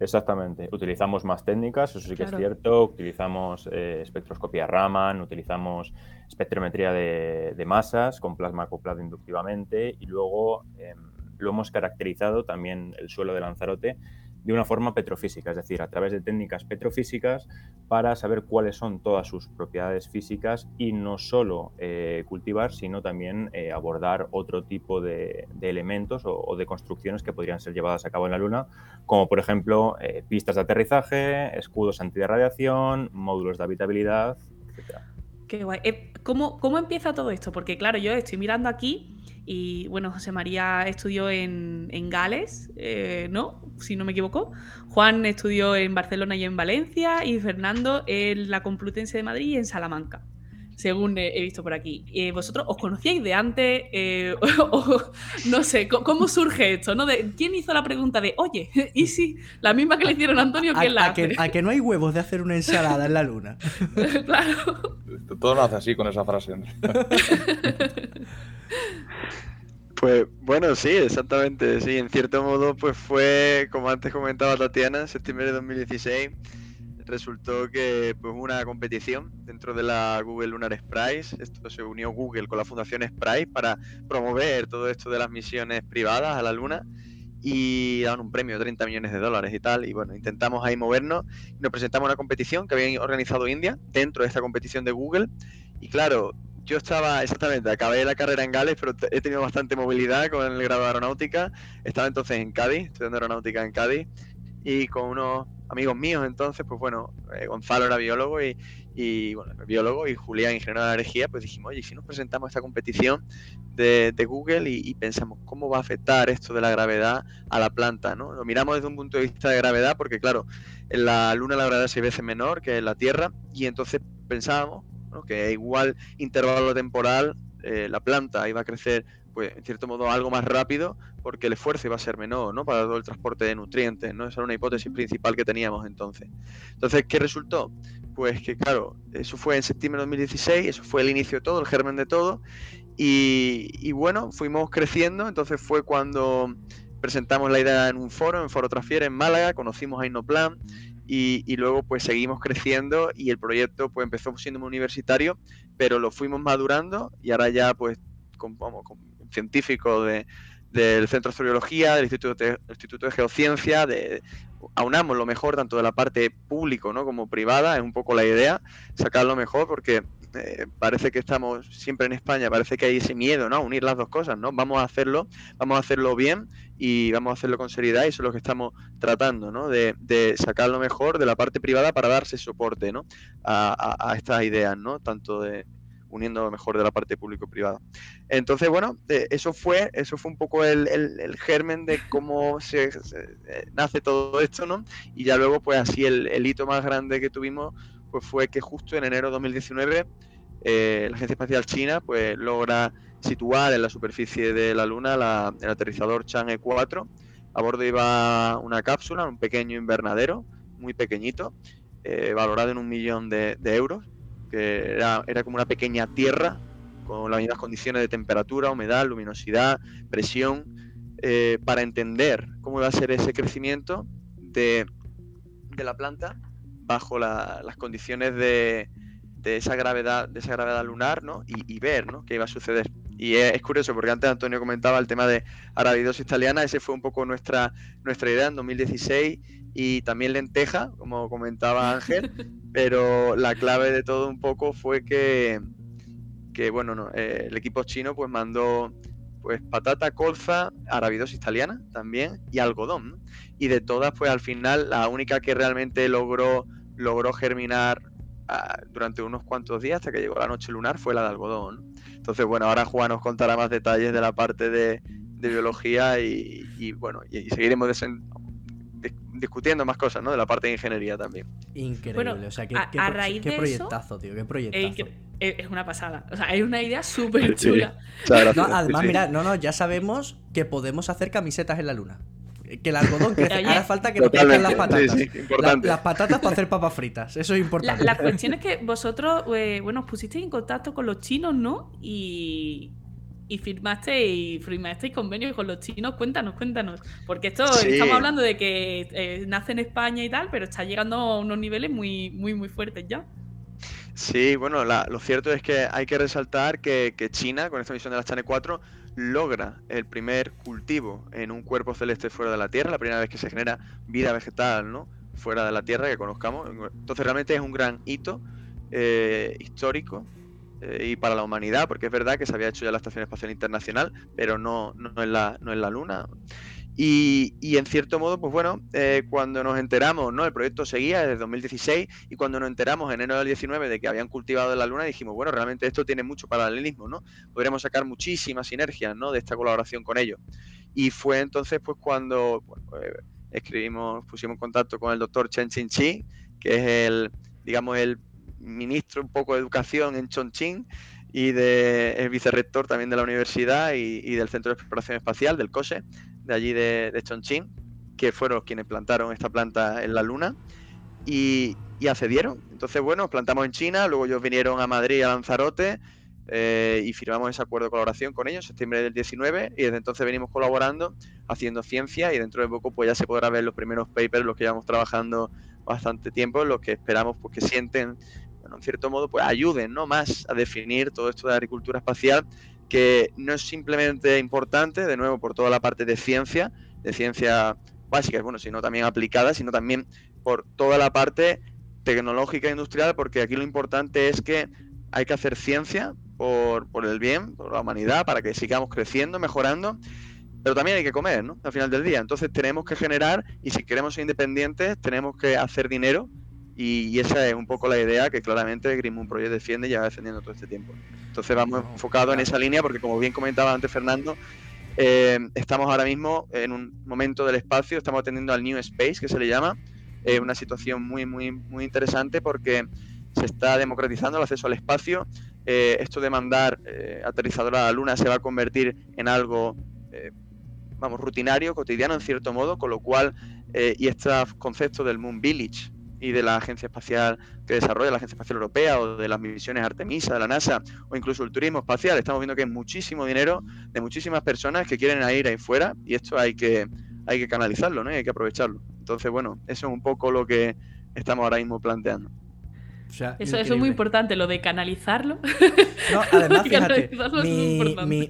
[SPEAKER 5] Exactamente. Utilizamos más técnicas, eso sí que es cierto. Utilizamos eh, espectroscopía Raman, utilizamos espectrometría de, masas con plasma acoplado inductivamente y luego em, lo hemos caracterizado también el suelo de Lanzarote de una forma petrofísica, es decir, a través de técnicas petrofísicas para saber cuáles son todas sus propiedades físicas y no solo eh, cultivar, sino también eh, abordar otro tipo de, elementos o, de construcciones que podrían ser llevadas a cabo en la Luna, como por ejemplo eh, pistas de aterrizaje, escudos antirradiación, módulos de habitabilidad, etc.
[SPEAKER 2] Qué guay. ¿Cómo, ¿Cómo empieza todo esto? Porque claro, yo estoy mirando aquí y bueno, José María estudió en, Gales, eh, ¿no? Si no me equivoco. Juan estudió en Barcelona y en Valencia. Y Fernando en la Complutense de Madrid y en Salamanca. Según he visto por aquí. Eh, ¿Vosotros os conocíais de antes? Eh, no sé, ¿cómo surge esto? ¿no? De, ¿Quién hizo la pregunta de, oye, y si la misma que le hicieron a Antonio, ¿quién la
[SPEAKER 1] hace? a que no hay huevos de hacer una ensalada en la luna.
[SPEAKER 6] claro. Todo lo hace así con esa frase.
[SPEAKER 4] Pues bueno, sí, exactamente. Sí, en cierto modo, pues fue, como antes comentaba Tatiana, en septiembre de 2016, resultó que pues una competición dentro de la Google Lunar Prize. Esto se unió Google con la Fundación Prize para promover todo esto de las misiones privadas a la Luna y daban un premio de 30 millones de dólares y tal. Y bueno, intentamos ahí movernos y nos presentamos a una competición que había organizado India dentro de esta competición de Google. Y claro, yo estaba, exactamente, acabé la carrera en Gales, pero he tenido bastante movilidad con el grado de aeronáutica. Estaba entonces en Cádiz, estudiando aeronáutica en Cádiz, y con unos amigos míos entonces, pues bueno, eh, Gonzalo era biólogo y, biólogo y Julián, ingeniero de energía, pues dijimos, oye, si nos presentamos a esta competición de, Google y, pensamos cómo va a afectar esto de la gravedad a la planta, ¿no? Lo miramos desde un punto de vista de gravedad, porque claro, en la Luna la gravedad es seis veces menor que en la Tierra, y entonces pensábamos que igual intervalo temporal eh, la planta iba a crecer pues en cierto modo algo más rápido porque el esfuerzo iba a ser menor ¿no? para todo el transporte de nutrientes. ¿no? Esa era una hipótesis principal que teníamos entonces. Entonces, ¿qué resultó? Pues que claro, eso fue en septiembre de 2016, eso fue el inicio de todo, el germen de todo. Y, bueno, fuimos creciendo, entonces fue cuando presentamos la idea en un foro, en Foro Transfiere en Málaga, conocimos a Innoplan y, luego pues seguimos creciendo y el proyecto pues empezó siendo universitario, pero lo fuimos madurando y ahora ya pues vamos, con científicos de, del Centro de Astrobiología, del Instituto de, Instituto de Geociencia, de, aunamos lo mejor tanto de la parte público ¿no? como privada, es un poco la idea, sacar lo mejor porque eh, parece que estamos siempre en España, parece que hay ese miedo, ¿no? Unir las dos cosas, ¿no? Vamos a hacerlo, vamos a hacerlo bien y vamos a hacerlo con seriedad y eso es lo que estamos tratando, ¿no? De, sacar lo mejor de la parte privada para darse soporte, ¿no? A, estas ideas, ¿no? Tanto de uniendo lo mejor de la parte público-privada. Entonces, bueno, eso fue, eso fue un poco el, germen de cómo se, eh, nace todo esto, ¿no? Y ya luego, pues así el, el hito más grande que tuvimos pues fue que justo en enero de 2019 eh, la Agencia Espacial China pues logra situar en la superficie de la Luna el aterrizador Chang'e 4. A bordo iba una cápsula, un pequeño invernadero, muy pequeñito, eh, valorado en un millón de, euros, que era, como una pequeña tierra con las mismas condiciones de temperatura, humedad, luminosidad, presión, eh, para entender cómo iba a ser ese crecimiento de, de la planta bajo las condiciones de, esa gravedad, de esa gravedad lunar, ¿no? Y, ver, ¿no? Qué iba a suceder. Y es, curioso porque antes Antonio comentaba el tema de arabidosis italiana, ese fue un poco nuestra, nuestra idea en 2016 y también lenteja, como comentaba Ángel, pero la clave de todo un poco fue que, que bueno, no, eh, el equipo chino pues mandó pues patata, colza, arabidosis italiana también y algodón. Y de todas, pues al final la única que realmente logró logró germinar ah, durante unos cuantos días hasta que llegó la noche lunar fue la de algodón. Entonces, bueno, ahora Juan nos contará más detalles de la parte de, biología y, bueno, y, seguiremos discutiendo más cosas, ¿no? De la parte de ingeniería también.
[SPEAKER 1] Increíble, o sea, qué, qué, proyectazo, tío, qué proyectazo.
[SPEAKER 2] es una pasada, o sea, es una idea súper chula.
[SPEAKER 1] además, mira, no, no, ya sabemos que podemos hacer camisetas en la luna. Que el algodón crece. Ahora falta que lo crezcan las patatas. Sí, sí, importante. las patatas para hacer papas fritas. Eso es importante.
[SPEAKER 2] La, cuestión es que vosotros, eh, bueno, os pusisteis en contacto con los chinos, ¿no? Y, y firmasteis, firmasteis convenios con los chinos. Cuéntanos, cuéntanos. Porque esto estamos hablando de que eh, nace en España y tal, pero está llegando a unos niveles muy, muy, muy fuertes ya.
[SPEAKER 4] Sí, bueno, lo cierto es que hay que resaltar que, China, con esta misión de la Chane 4, logra el primer cultivo en un cuerpo celeste fuera de la Tierra, la primera vez que se genera vida vegetal, ¿no? Fuera de la Tierra que conozcamos. Entonces realmente es un gran hito eh, histórico eh, y para la humanidad, porque es verdad que se había hecho ya la Estación Espacial Internacional, pero no, no, en, la, no en la Luna. Y, en cierto modo, pues bueno, eh, cuando nos enteramos, ¿no? El proyecto seguía desde 2016 y cuando nos enteramos en enero del 19 de que habían cultivado la luna, dijimos, bueno, realmente esto tiene mucho paralelismo, ¿no? Podríamos sacar muchísimas sinergias, ¿no? De esta colaboración con ellos. Y fue entonces, pues cuando eh, escribimos, pusimos en contacto con el doctor Chen Chin Chi, que es el, digamos, el ministro un poco de educación en Chongqing y de, el vicerrector también de la universidad y, y del Centro de Exploración Espacial, del COSE de allí de, de Chongqing, que fueron quienes plantaron esta planta en la Luna y, accedieron. Entonces, bueno, plantamos en China, luego ellos vinieron a Madrid, a Lanzarote, eh, y firmamos ese acuerdo de colaboración con ellos en septiembre del 19 y desde entonces venimos colaborando haciendo ciencia y dentro de poco pues ya se podrá ver los primeros papers los que llevamos trabajando bastante tiempo los que esperamos pues que sienten en cierto modo pues ayuden no más a definir todo esto de agricultura espacial que no es simplemente importante, de nuevo, por toda la parte de ciencia, de ciencia básica, bueno, sino también aplicada, sino también por toda la parte tecnológica e industrial, porque aquí lo importante es que hay que hacer ciencia por, por el bien, por la humanidad, para que sigamos creciendo, mejorando, pero también hay que comer, ¿no? Al final del día. Entonces tenemos que generar, y si queremos ser independientes, tenemos que hacer dinero y, esa es un poco la idea que claramente Green Moon Project defiende y ya va defendiendo todo este tiempo. Entonces vamos enfocados en esa línea porque como bien comentaba antes Fernando, eh, estamos ahora mismo en un momento del espacio, estamos atendiendo al New Space que se le llama, eh, una situación muy, muy, muy interesante porque se está democratizando el acceso al espacio. Eh, esto de mandar eh, aterrizadora a la Luna se va a convertir en algo, vamos, rutinario, cotidiano en cierto modo, con lo cual, y este concepto del Moon Village, y de la agencia espacial que desarrolla la Agencia Espacial Europea o de las misiones Artemisa de la NASA o incluso el turismo espacial. Estamos viendo que hay muchísimo dinero de muchísimas personas que quieren ir ahí fuera y esto hay que, hay que canalizarlo, ¿no? hay que aprovecharlo. Entonces, bueno, eso es un poco lo que estamos ahora mismo planteando
[SPEAKER 2] eso, es muy importante, lo de canalizarlo.
[SPEAKER 1] No, además, fíjate,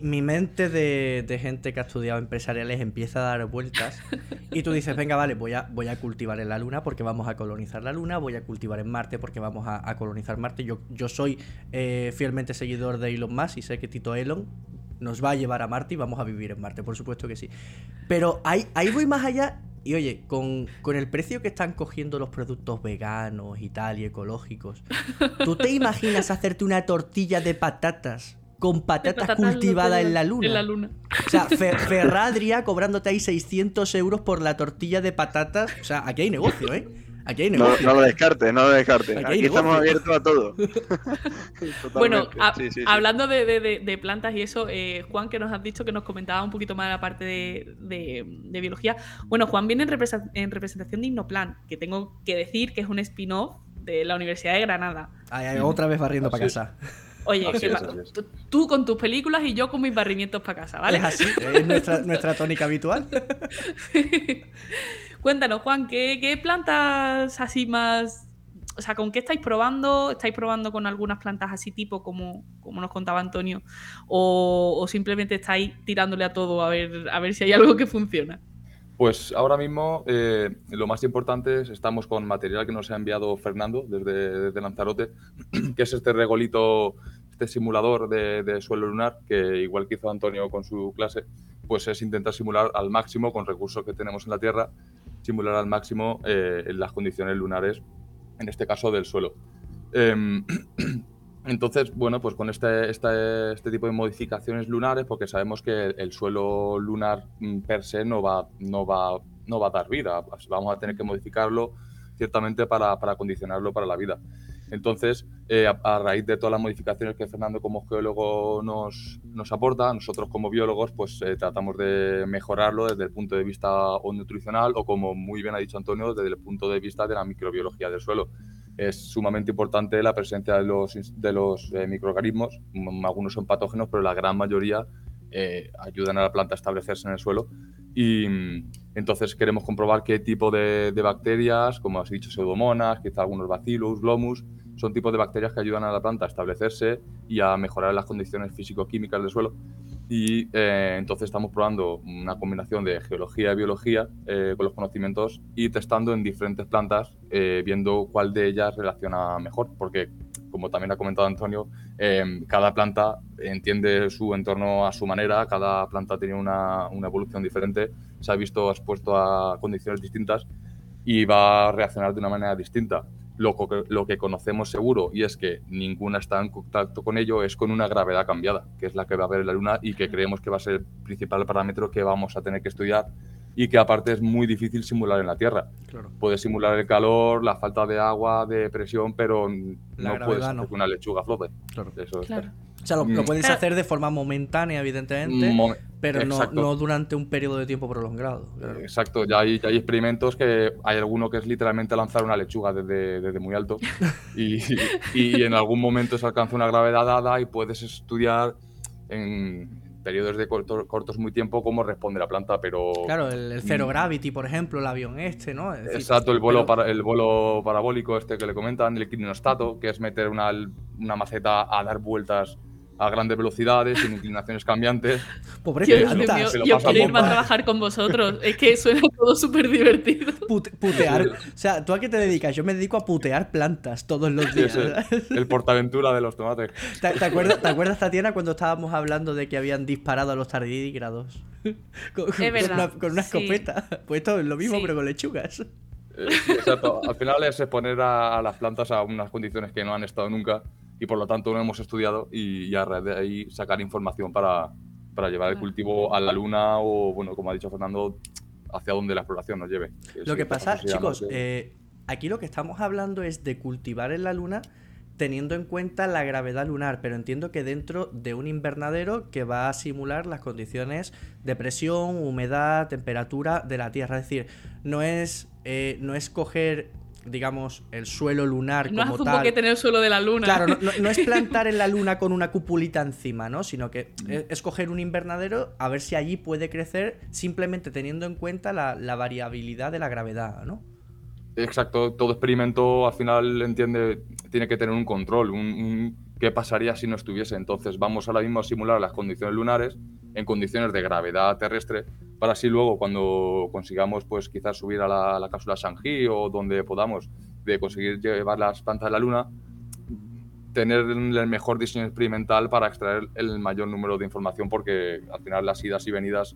[SPEAKER 1] mi, mente de, gente que ha estudiado empresariales empieza a dar vueltas y tú dices, venga, vale, voy a, voy a cultivar en la Luna porque vamos a colonizar la Luna, voy a cultivar en Marte porque vamos a, colonizar Marte. Yo, yo soy eh, fielmente seguidor de Elon Musk y sé que Tito Elon nos va a llevar a Marte y vamos a vivir en Marte, por supuesto que sí. Pero ahí, ahí voy más allá y oye, con, el precio que están cogiendo los productos veganos y tal y ecológicos, ¿tú te imaginas hacerte una tortilla de patatas con patatas, cultivadas en la luna?
[SPEAKER 2] En la luna.
[SPEAKER 1] O sea, Ferradria cobrándote ahí 600 euros por la tortilla de patatas. O sea, aquí hay negocio, ¿eh? Aquí hay negocio.
[SPEAKER 4] No, lo descarte, no lo descarte. Aquí, estamos abiertos a todo.
[SPEAKER 2] bueno, hablando de, plantas y eso, eh, Juan, que nos has dicho que nos comentaba un poquito más la parte de, biología. Bueno, Juan viene en, representación de Innoplan, que tengo que decir que es un spin-off de la Universidad de Granada.
[SPEAKER 1] Ay, otra vez barriendo para casa.
[SPEAKER 2] Oye, tú con tus películas y yo con mis barrimientos para casa, ¿vale?
[SPEAKER 1] Es así, es nuestra, nuestra tónica habitual.
[SPEAKER 2] Cuéntanos, Juan, ¿qué, plantas así más o sea, ¿con qué estáis probando? ¿Estáis probando con algunas plantas así tipo como, como nos contaba Antonio? ¿O, simplemente estáis tirándole a todo a ver, a ver si hay algo que funciona?
[SPEAKER 6] Pues ahora mismo eh, lo más importante es estamos con material que nos ha enviado Fernando desde, desde Lanzarote, que es este regolito, este simulador de, de, suelo lunar, que igual que hizo Antonio con su clase, pues es intentar simular al máximo con recursos que tenemos en la Tierra simular al máximo eh, las condiciones lunares, en este caso del suelo. Em, entonces, bueno, pues con este, este, este, tipo de modificaciones lunares, porque sabemos que el suelo lunar mm, per se no va, no va, no va a dar vida, pues vamos a tener que modificarlo ciertamente para, para condicionarlo para la vida. Entonces, eh, a, raíz de todas las modificaciones que Fernando como geólogo nos, nos aporta, nosotros como biólogos pues eh, tratamos de mejorarlo desde el punto de vista nutricional o como muy bien ha dicho Antonio, desde el punto de vista de la microbiología del suelo. Es sumamente importante la presencia de los, de los eh, microorganismos, algunos son patógenos, pero la gran mayoría ayudan a la planta a establecerse en el suelo y mm, entonces queremos comprobar qué tipo de, bacterias, como has dicho, pseudomonas, quizá algunos bacillus, glomus, son tipos de bacterias que ayudan a la planta a establecerse y a mejorar las condiciones físico-químicas del suelo. Y eh, entonces estamos probando una combinación de geología y biología eh, con los conocimientos y testando en diferentes plantas, eh, viendo cuál de ellas relaciona mejor, porque como también ha comentado Antonio, cada planta entiende su entorno a su manera, cada planta tiene una, una evolución diferente, se ha visto expuesto a condiciones distintas y va a reaccionar de una manera distinta. Lo, que conocemos seguro, y es que ninguna está en contacto con ello, es con una gravedad cambiada, que es la que va a haber en la Luna y que creemos que va a ser el principal parámetro que vamos a tener que estudiar y que aparte es muy difícil simular en la Tierra. Claro. Puedes simular el calor, la falta de agua, de presión, pero no puedes hacer que una lechuga flote.
[SPEAKER 1] Claro. Eso claro. O sea, lo, lo, mm. puedes hacer de forma momentánea, evidentemente, pero no, no, durante un periodo de tiempo prolongado.
[SPEAKER 6] Exacto, ya hay, ya hay, experimentos que hay alguno que es literalmente lanzar una lechuga desde, desde muy alto y, y, en algún momento se alcanza una gravedad dada y puedes estudiar en periodos de cortos muy tiempo cómo responde la planta, pero...
[SPEAKER 1] Claro, el, Zero mm. Gravity, por ejemplo, el avión este, ¿no?
[SPEAKER 6] Exacto, el vuelo, para, el vuelo parabólico este que le comentan, el equinostato, que es meter una, una maceta a dar vueltas a grandes velocidades, en inclinaciones cambiantes.
[SPEAKER 2] Pobre Dios mío, yo quiero ir a trabajar con vosotros. Es que suena todo súper divertido.
[SPEAKER 1] putear. O sea, ¿tú a qué te dedicas? Yo me dedico a putear plantas todos los días.
[SPEAKER 6] el portaventura de los tomates.
[SPEAKER 1] ¿Te, acuerdas, ¿Te, acuerdas, Tatiana, cuando estábamos hablando de que habían disparado a los tardígrados?
[SPEAKER 2] Con, es verdad.
[SPEAKER 1] Con una, escopeta. Pues esto es lo mismo, pero con lechugas.
[SPEAKER 6] Eh, exacto. Al final es exponer a las plantas a unas condiciones que no han estado nunca y por lo tanto no hemos estudiado y, a raíz de ahí sacar información para, para llevar el cultivo a la luna o, bueno, como ha dicho Fernando, hacia donde la exploración nos lleve.
[SPEAKER 1] Lo que pasa, chicos, eh, aquí lo que estamos hablando es de cultivar en la luna teniendo en cuenta la gravedad lunar, pero entiendo que dentro de un invernadero que va a simular las condiciones de presión, humedad, temperatura de la Tierra. Es decir, no es, eh, no es coger digamos, el suelo lunar
[SPEAKER 2] no
[SPEAKER 1] como tal.
[SPEAKER 2] que tener el suelo de la luna.
[SPEAKER 1] Claro, no, es plantar en la luna con una cupulita encima, ¿no? Sino que es coger un invernadero a ver si allí puede crecer simplemente teniendo en cuenta la, variabilidad de la gravedad, ¿no?
[SPEAKER 6] Exacto, todo experimento al final entiende, tiene que tener un control, qué pasaría si no estuviese. Entonces vamos ahora mismo a simular las condiciones lunares en condiciones de gravedad terrestre para así luego cuando consigamos pues quizás subir a la, cápsula Shanghi o donde podamos de conseguir llevar las plantas a la Luna, tener el mejor diseño experimental para extraer el mayor número de información porque al final las idas y venidas,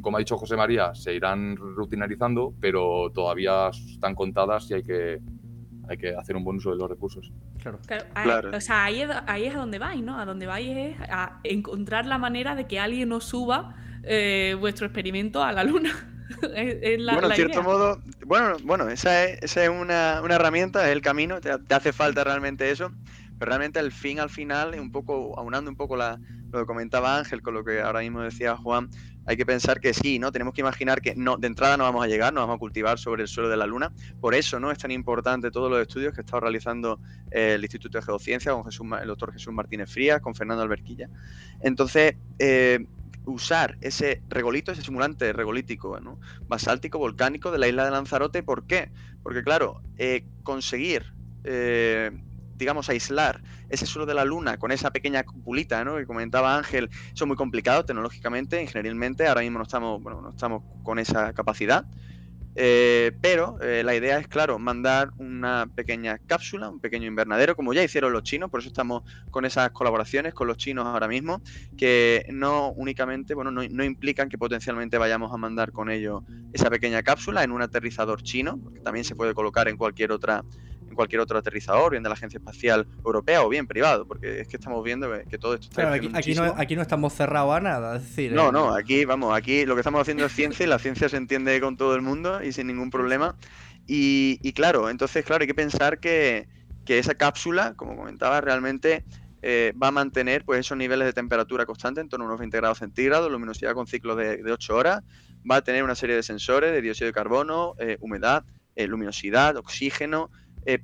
[SPEAKER 6] como ha dicho José María, se irán rutinarizando, pero todavía están contadas y hay que, hay que hacer un buen uso de los recursos.
[SPEAKER 2] Claro. claro. O sea, ahí es, ahí es a donde vais, ¿no? A donde vais es a encontrar la manera de que alguien nos suba eh, vuestro experimento a la luna.
[SPEAKER 4] bueno, en cierto modo, bueno, bueno, esa es, esa es una, una, herramienta, es el camino, te, hace falta realmente eso, pero realmente al fin, al final, un poco, aunando un poco la, lo que comentaba Ángel con lo que ahora mismo decía Juan, hay que pensar que sí, ¿no? Tenemos que imaginar que no, de entrada no vamos a llegar, no vamos a cultivar sobre el suelo de la Luna. Por eso, ¿no? Es tan importante todos los estudios que estado realizando eh, el Instituto de Geociencia con el doctor Jesús Martínez Frías, con Fernando Alberquilla. Entonces, eh, usar ese regolito, ese simulante regolítico, basáltico, volcánico de la isla de Lanzarote. ¿Por qué? Porque, claro, eh, conseguir, digamos, aislar ese suelo de la Luna con esa pequeña cupulita ¿no? que comentaba Ángel, es muy complicado tecnológicamente, ingenierilmente. Ahora mismo no estamos, bueno, no estamos con esa capacidad. Eh, pero eh, la idea es, claro, mandar una pequeña cápsula, un pequeño invernadero, como ya hicieron los chinos, por eso estamos con esas colaboraciones con los chinos ahora mismo, que no únicamente, bueno, no, no implican que potencialmente vayamos a mandar con ellos esa pequeña cápsula en un aterrizador chino, que también se puede colocar en cualquier otra en cualquier otro aterrizador, bien de la Agencia Espacial Europea o bien privado, porque es que estamos viendo que, todo esto está
[SPEAKER 1] aquí, aquí, no, aquí no estamos cerrados a nada, es decir...
[SPEAKER 4] No, eh, no, aquí, vamos, aquí lo que estamos haciendo es ciencia y la ciencia se entiende con todo el mundo y sin ningún problema. Y, claro, entonces, claro, hay que pensar que, que esa cápsula, como comentaba, realmente eh, va a mantener pues, esos niveles de temperatura constante en torno a unos 20 grados centígrados, luminosidad con ciclos de, 8 horas, va a tener una serie de sensores de dióxido de carbono, eh, humedad, eh, luminosidad, oxígeno,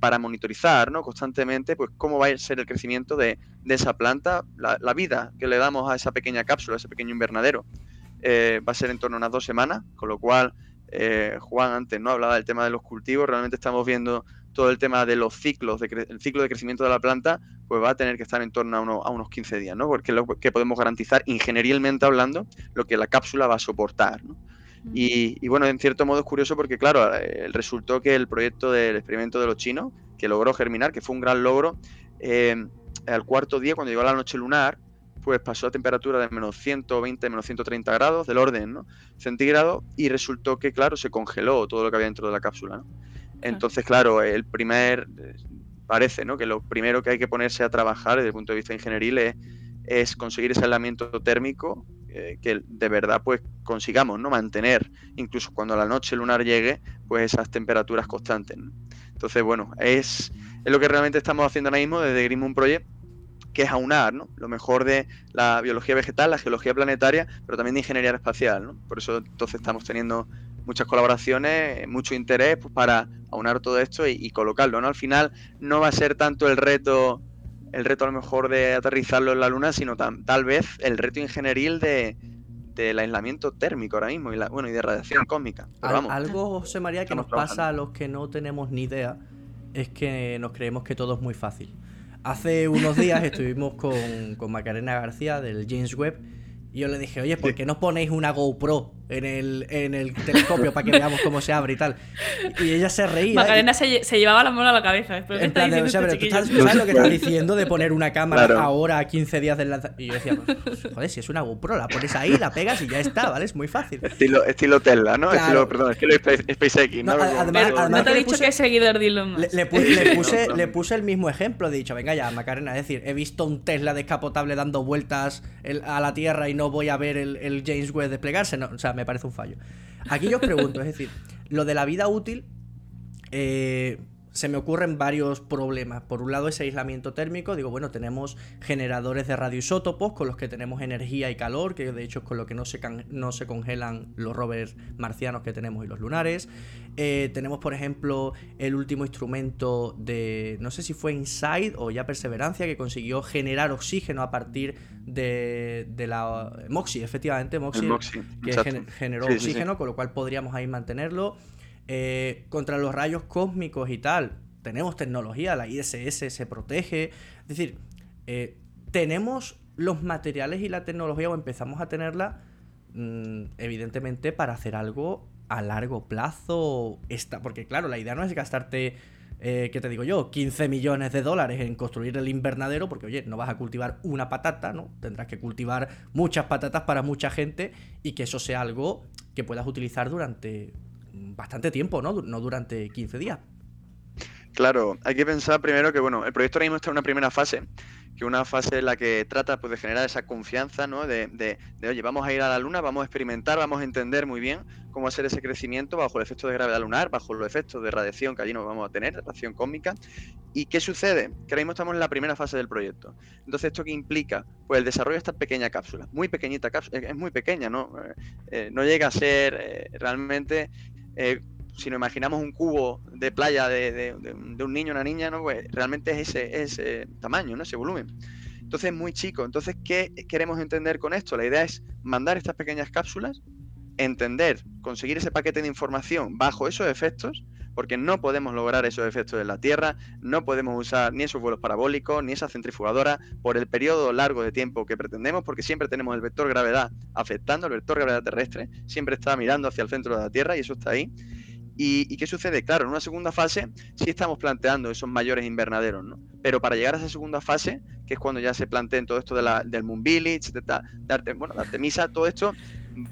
[SPEAKER 4] para monitorizar ¿no? constantemente pues, cómo va a ser el crecimiento de, esa planta, la, vida que le damos a esa pequeña cápsula, a ese pequeño invernadero. va a ser en torno a unas dos semanas, con lo cual Juan antes no hablaba del tema de los cultivos, realmente estamos viendo todo el tema de los ciclos, de el ciclo de crecimiento de la planta, pues va a tener que estar en torno a, unos 15 días, ¿no? Porque es lo que podemos garantizar ingenierilmente hablando, lo que la cápsula va a soportar, ¿no? Y, bueno, en cierto modo es curioso porque, claro, eh, resultó que el proyecto del experimento de los chinos, que logró germinar, que fue un gran logro, eh, al cuarto día, cuando llegó la noche lunar, pues pasó a temperatura de menos 120, menos 130 grados, del orden ¿no? centígrado, y resultó que, claro, se congeló todo lo que había dentro de la cápsula. ¿no? Entonces, claro, el primer, parece, ¿no? Que lo primero que hay que ponerse a trabajar desde el punto de vista ingenieril es, conseguir ese aislamiento térmico eh, que de verdad pues consigamos, ¿no? Mantener, incluso cuando la noche lunar llegue, pues esas temperaturas constantes. Entonces, bueno, es, es, lo que realmente estamos haciendo ahora mismo desde Green Moon Project, que es aunar, ¿no? Lo mejor de la biología vegetal, la geología planetaria, pero también de ingeniería espacial, ¿no? Por eso entonces estamos teniendo muchas colaboraciones, mucho interés pues, para aunar todo esto y, colocarlo, ¿no? Al final no va a ser tanto el reto, el reto a lo mejor de aterrizarlo en la Luna, sino tal vez el reto ingenieril de, del aislamiento térmico ahora mismo y, la, bueno, y de radiación cósmica.
[SPEAKER 1] algo, José María, que nos pasa a los que no tenemos ni idea es que nos creemos que todo es muy fácil. Hace unos días estuvimos con, con Macarena García del James Webb y yo le dije, oye, ¿por qué no ponéis una GoPro en el, en el telescopio para que veamos cómo se abre y tal? Y ella se reía.
[SPEAKER 2] Macarena se, se, llevaba la mano a la cabeza.
[SPEAKER 1] Pero en plan o sea, pero tú sabes lo que estás diciendo de poner una cámara ahora a 15 días del lanzamiento. Y yo decía, pues, joder, si es una GoPro, la pones ahí, la pegas y ya está, ¿vale? Es muy fácil.
[SPEAKER 4] Estilo, estilo Tesla, ¿no? Estilo, perdón, estilo SpaceX, ¿no?
[SPEAKER 2] además, no te he dicho que es seguidor de Elon
[SPEAKER 1] Musk. Le, puse, le puse el mismo ejemplo. He dicho, venga ya, Macarena, es decir, he visto un Tesla descapotable dando vueltas a la Tierra y no voy a ver el, James Webb desplegarse. No, o sea, me parece un fallo. Aquí yo os pregunto, es decir, lo de la vida útil, eh, se me ocurren varios problemas. Por un lado, ese aislamiento térmico. Digo, bueno, tenemos generadores de radioisótopos con los que tenemos energía y calor, que de hecho es con lo que no se, no se congelan los rovers marcianos que tenemos y los lunares. Eh, tenemos, por ejemplo, el último instrumento de, no sé si fue Inside o ya Perseverancia, que consiguió generar oxígeno a partir de, la Moxie, efectivamente, Moxie, que generó oxígeno, con lo cual podríamos ahí mantenerlo. Eh, contra los rayos cósmicos y tal. Tenemos tecnología, la ISS se protege. Es decir, eh, tenemos los materiales y la tecnología o empezamos a tenerla, mm, evidentemente, para hacer algo a largo plazo. Esta, porque claro, la idea no es gastarte... Eh, ¿qué te digo yo? 15 millones de dólares en construir el invernadero, porque oye, no vas a cultivar una patata, ¿no? Tendrás que cultivar muchas patatas para mucha gente y que eso sea algo que puedas utilizar durante bastante tiempo, ¿no? No durante 15 días.
[SPEAKER 4] Claro, hay que pensar primero que, bueno, el proyecto ahora mismo está en una primera fase, que una fase en la que trata pues, de generar esa confianza, ¿no? De, de, oye, vamos a ir a la Luna, vamos a experimentar, vamos a entender muy bien cómo hacer ese crecimiento bajo el efecto de gravedad lunar, bajo los efectos de radiación que allí nos vamos a tener, radiación cósmica. ¿Y qué sucede? Que ahora mismo estamos en la primera fase del proyecto. Entonces, ¿esto qué implica? Pues el desarrollo de esta pequeña cápsula, muy pequeñita cápsula, es muy pequeña, ¿no? Eh, eh, no llega a ser eh, realmente eh, si nos imaginamos un cubo de playa de, un niño una niña, ¿no? Pues realmente es ese, ese tamaño, ¿no? Ese volumen. Entonces es muy chico. Entonces, ¿qué queremos entender con esto? La idea es mandar estas pequeñas cápsulas, entender, conseguir ese paquete de información bajo esos efectos, porque no podemos lograr esos efectos en la Tierra, no podemos usar ni esos vuelos parabólicos, ni esa centrifugadora por el periodo largo de tiempo que pretendemos, porque siempre tenemos el vector gravedad afectando, el vector gravedad terrestre, siempre está mirando hacia el centro de la Tierra y eso está ahí. ¿Y, qué sucede? Claro, en una segunda fase sí estamos planteando esos mayores invernaderos, ¿no? Pero para llegar a esa segunda fase, que es cuando ya se planteen todo esto del Moon Village, de, bueno, de Artemisa, todo esto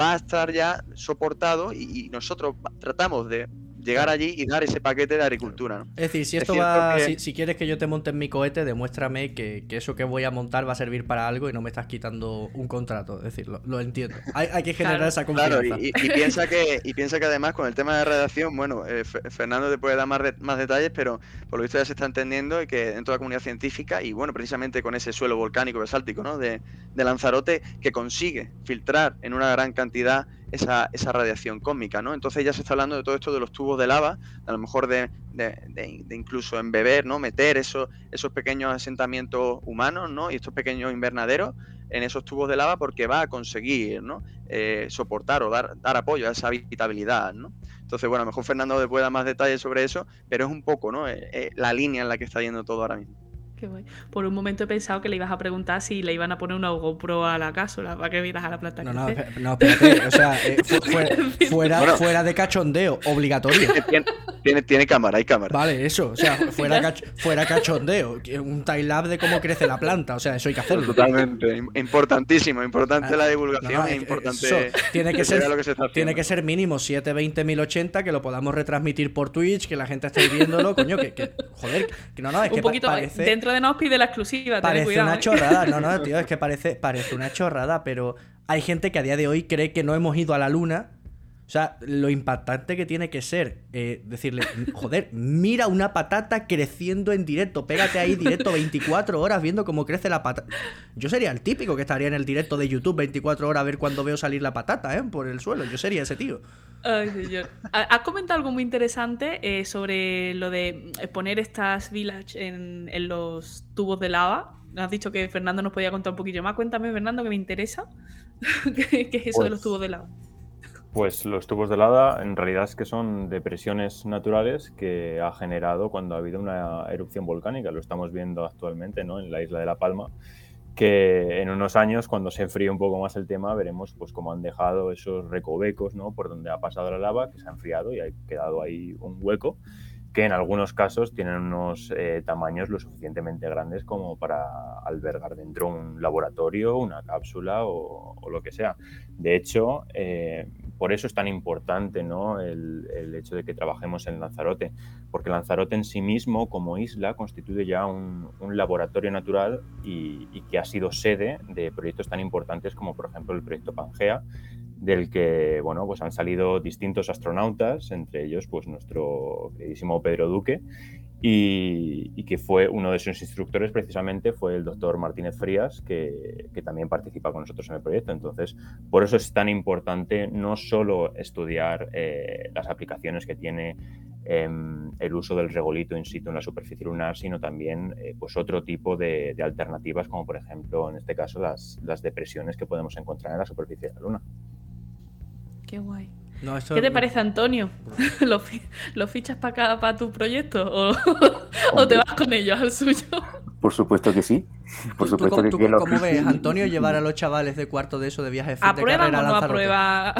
[SPEAKER 4] va a estar ya soportado y, nosotros tratamos de, llegar allí y dar ese paquete de agricultura. ¿no?
[SPEAKER 1] Es decir, si esto va, si, quieres que yo te monte en mi cohete, demuéstrame que, eso que voy a montar va a servir para algo y no me estás quitando un contrato. Es decir, lo, entiendo. Hay, que generar esa confianza.
[SPEAKER 4] Claro, y, piensa que, y piensa que además con el tema de redacción, bueno, eh, Fernando te puede dar más, más detalles, pero por lo visto ya se está entendiendo y que dentro de la comunidad científica y bueno, precisamente con ese suelo volcánico basáltico ¿no? de, de Lanzarote que consigue filtrar en una gran cantidad esa, esa, radiación cósmica, ¿no? Entonces ya se está hablando de todo esto de los tubos de lava, a lo mejor de, de, incluso embeber, ¿no? Meter esos, esos pequeños asentamientos humanos, ¿no? Y estos pequeños invernaderos en esos tubos de lava porque va a conseguir, ¿no? Eh, soportar o dar, dar apoyo a esa habitabilidad, ¿no? Entonces, bueno, a lo mejor Fernando te puede dar más detalles sobre eso, pero es un poco, ¿no? Eh, eh, la línea en la que está yendo todo ahora mismo.
[SPEAKER 2] Por un momento he pensado que le ibas a preguntar si le iban a poner una GoPro a la cápsula para que vieras a la planta.
[SPEAKER 1] No, no, no, espérate. O sea, eh, fuera, fuera, de cachondeo, obligatorio.
[SPEAKER 4] Tiene, tiene, cámara, hay cámara.
[SPEAKER 1] Vale, eso. O sea, fuera, fuera cachondeo. Un time de cómo crece la planta. O sea, eso hay que hacerlo.
[SPEAKER 4] Totalmente. Importantísimo. Importante la divulgación. importante.
[SPEAKER 1] tiene que, ser, tiene que ser mínimo 720 1080 que lo podamos retransmitir por Twitch, que la gente esté viéndolo. Coño, que, joder, que no, no, es
[SPEAKER 2] un
[SPEAKER 1] que
[SPEAKER 2] poquito parece de nos pide la exclusiva.
[SPEAKER 1] Parece una ¿eh? chorrada, no, no, tío, es que parece, parece una chorrada, pero hay gente que a día de hoy cree que no hemos ido a la luna. O sea, lo impactante que tiene que ser eh, decirle, joder, mira una patata creciendo en directo, pégate ahí directo 24 horas viendo cómo crece la patata. Yo sería el típico que estaría en el directo de YouTube 24 horas a ver cuando veo salir la patata, ¿eh? Por el suelo. Yo sería ese tío.
[SPEAKER 2] Ay, señor. Has comentado algo muy interesante eh, sobre lo de poner estas village en, los tubos de lava. Has dicho que Fernando nos podía contar un poquillo más. Cuéntame, Fernando, que me interesa. ¿Qué, es eso de los pues tubos de lava?
[SPEAKER 5] Pues los tubos de lava en realidad es que son depresiones naturales que ha generado cuando ha habido una erupción volcánica. Lo estamos viendo actualmente ¿no? en la isla de La Palma que en unos años, cuando se enfríe un poco más el tema, veremos pues cómo han dejado esos recovecos ¿no? por donde ha pasado la lava, que se ha enfriado y ha quedado ahí un hueco, que en algunos casos tienen unos eh, tamaños lo suficientemente grandes como para albergar dentro un laboratorio, una cápsula o, lo que sea. De hecho, eh, por eso es tan importante ¿no? el, hecho de que trabajemos en Lanzarote, porque Lanzarote en sí mismo, como isla, constituye ya un, laboratorio natural y, que ha sido sede de proyectos tan importantes como, por ejemplo, el proyecto Pangea, del que bueno, pues han salido distintos astronautas, entre ellos pues, nuestro queridísimo Pedro Duque, y, que fue uno de sus instructores precisamente fue el doctor Martínez Frías, que, también participa con nosotros en el proyecto. Entonces, por eso es tan importante no solo estudiar eh, las aplicaciones que tiene em, el uso del regolito in situ en la superficie lunar, sino también eh, pues otro tipo de, alternativas, como por ejemplo, en este caso, las, las depresiones que podemos encontrar en la superficie de la Luna.
[SPEAKER 2] Qué guay. ¿Qué te parece, Antonio? ¿Lo, fichas para para tu proyecto o, te vas con ellos al suyo?
[SPEAKER 3] Por supuesto que sí. Por supuesto que,
[SPEAKER 1] ¿Cómo ves, Antonio, llevar a los chavales de cuarto de eso de viaje
[SPEAKER 2] de ¿Aprueban o no aprueba?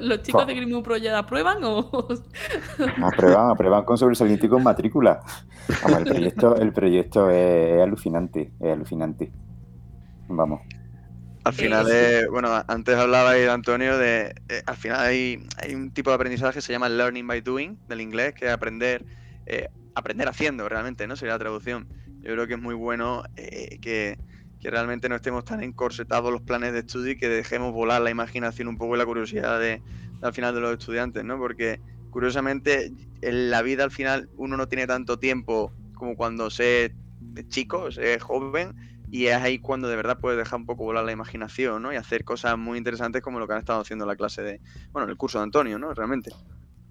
[SPEAKER 2] ¿Los chicos de Grimu Pro ya aprueban o...?
[SPEAKER 3] Aprueban, aprueban con sobresaliente y con matrícula. el proyecto, el proyecto es alucinante, es alucinante. Vamos.
[SPEAKER 4] Al final, es, bueno, antes hablabais, Antonio, de. Eh, al final hay, hay, un tipo de aprendizaje que se llama learning by doing, del inglés, que es aprender, eh, aprender haciendo, realmente, ¿no? Sería la traducción. Yo creo que es muy bueno eh, que, que, realmente no estemos tan encorsetados los planes de estudio y que dejemos volar la imaginación un poco y la curiosidad de, al final de los estudiantes, ¿no? Porque, curiosamente, en la vida al final uno no tiene tanto tiempo como cuando se chico, se es joven y es ahí cuando de verdad puedes dejar un poco volar la imaginación, ¿no? Y hacer cosas muy interesantes como lo que han estado haciendo en la clase de, bueno, en el curso de Antonio, ¿no? Realmente.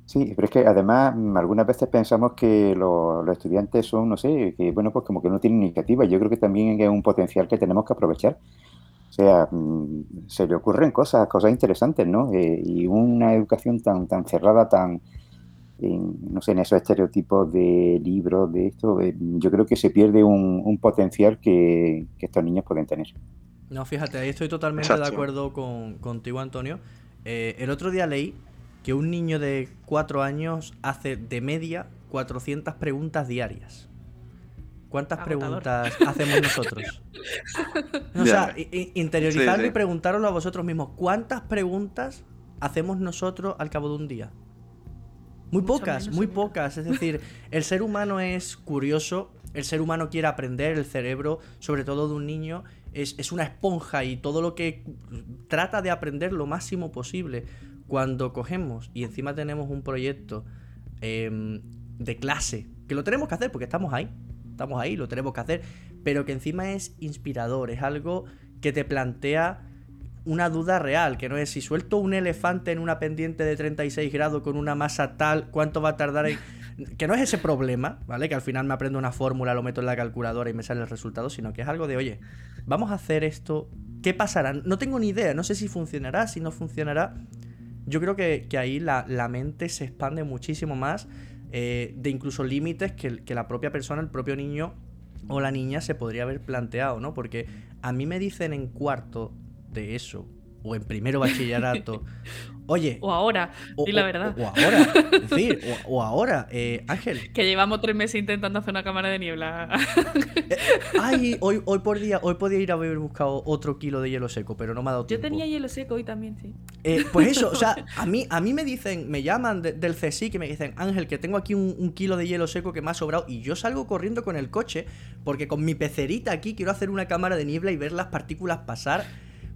[SPEAKER 3] Sí, pero es que además mm, algunas veces pensamos que los, estudiantes son, no sé, que bueno, pues como que no tienen iniciativa. Yo creo que también es un potencial que tenemos que aprovechar. O sea, mm, se le ocurren cosas, cosas interesantes, ¿no? Eh, y una educación tan, tan cerrada, tan, no sé, en esos estereotipos de libros, de esto, eh, yo creo que se pierde un, potencial que, estos niños pueden tener.
[SPEAKER 1] No, fíjate, ahí estoy totalmente de acuerdo con, contigo, Antonio. Eh, el otro día leí que un niño de cuatro años hace de media 400 preguntas diarias. ¿Cuántas preguntas hacemos nosotros? o sea, interiorizarlo y preguntarlo a vosotros mismos. ¿Cuántas preguntas hacemos nosotros al cabo de un día? Muy pocas, muy pocas. Es decir, el ser humano es curioso, el ser humano quiere aprender, el cerebro, sobre todo de un niño, es, una esponja y todo lo que trata de aprender lo máximo posible. Cuando cogemos y encima tenemos un proyecto em, de clase, que lo tenemos que hacer porque estamos ahí, estamos ahí, lo tenemos que hacer, pero que encima es inspirador, es algo que te plantea una duda real, que no es si suelto un elefante en una pendiente de 36 grados con una masa tal, ¿cuánto va a tardar en...? Que no es ese problema, ¿vale? Que al final me aprendo una fórmula, lo meto en la calculadora y me sale el resultado, sino que es algo de, oye, vamos a hacer esto, ¿qué pasará? No tengo ni idea, no sé si funcionará, si no funcionará. Yo creo que, ahí la, mente se expande muchísimo más eh, de incluso límites que, que la propia persona, el propio niño o la niña se podría haber planteado, ¿no? Porque a mí me dicen en cuarto de eso, o en primero bachillerato, oye.
[SPEAKER 2] O ahora, di la verdad.
[SPEAKER 1] O, ahora, es decir, o, ahora, eh, Ángel.
[SPEAKER 2] Que llevamos tres meses intentando hacer una cámara de niebla.
[SPEAKER 1] Eh, ay, hoy, hoy, por día, hoy podía ir a haber buscado otro kilo de hielo seco, pero no me ha dado tiempo.
[SPEAKER 2] Yo tenía hielo seco hoy también, sí.
[SPEAKER 1] Eh, pues eso, o sea, a mí, a mí me dicen, me llaman del CSI que me dicen, Ángel, que tengo aquí un, un kilo de hielo seco que me ha sobrado, y yo salgo corriendo con el coche, porque con mi pecerita aquí quiero hacer una cámara de niebla y ver las partículas pasar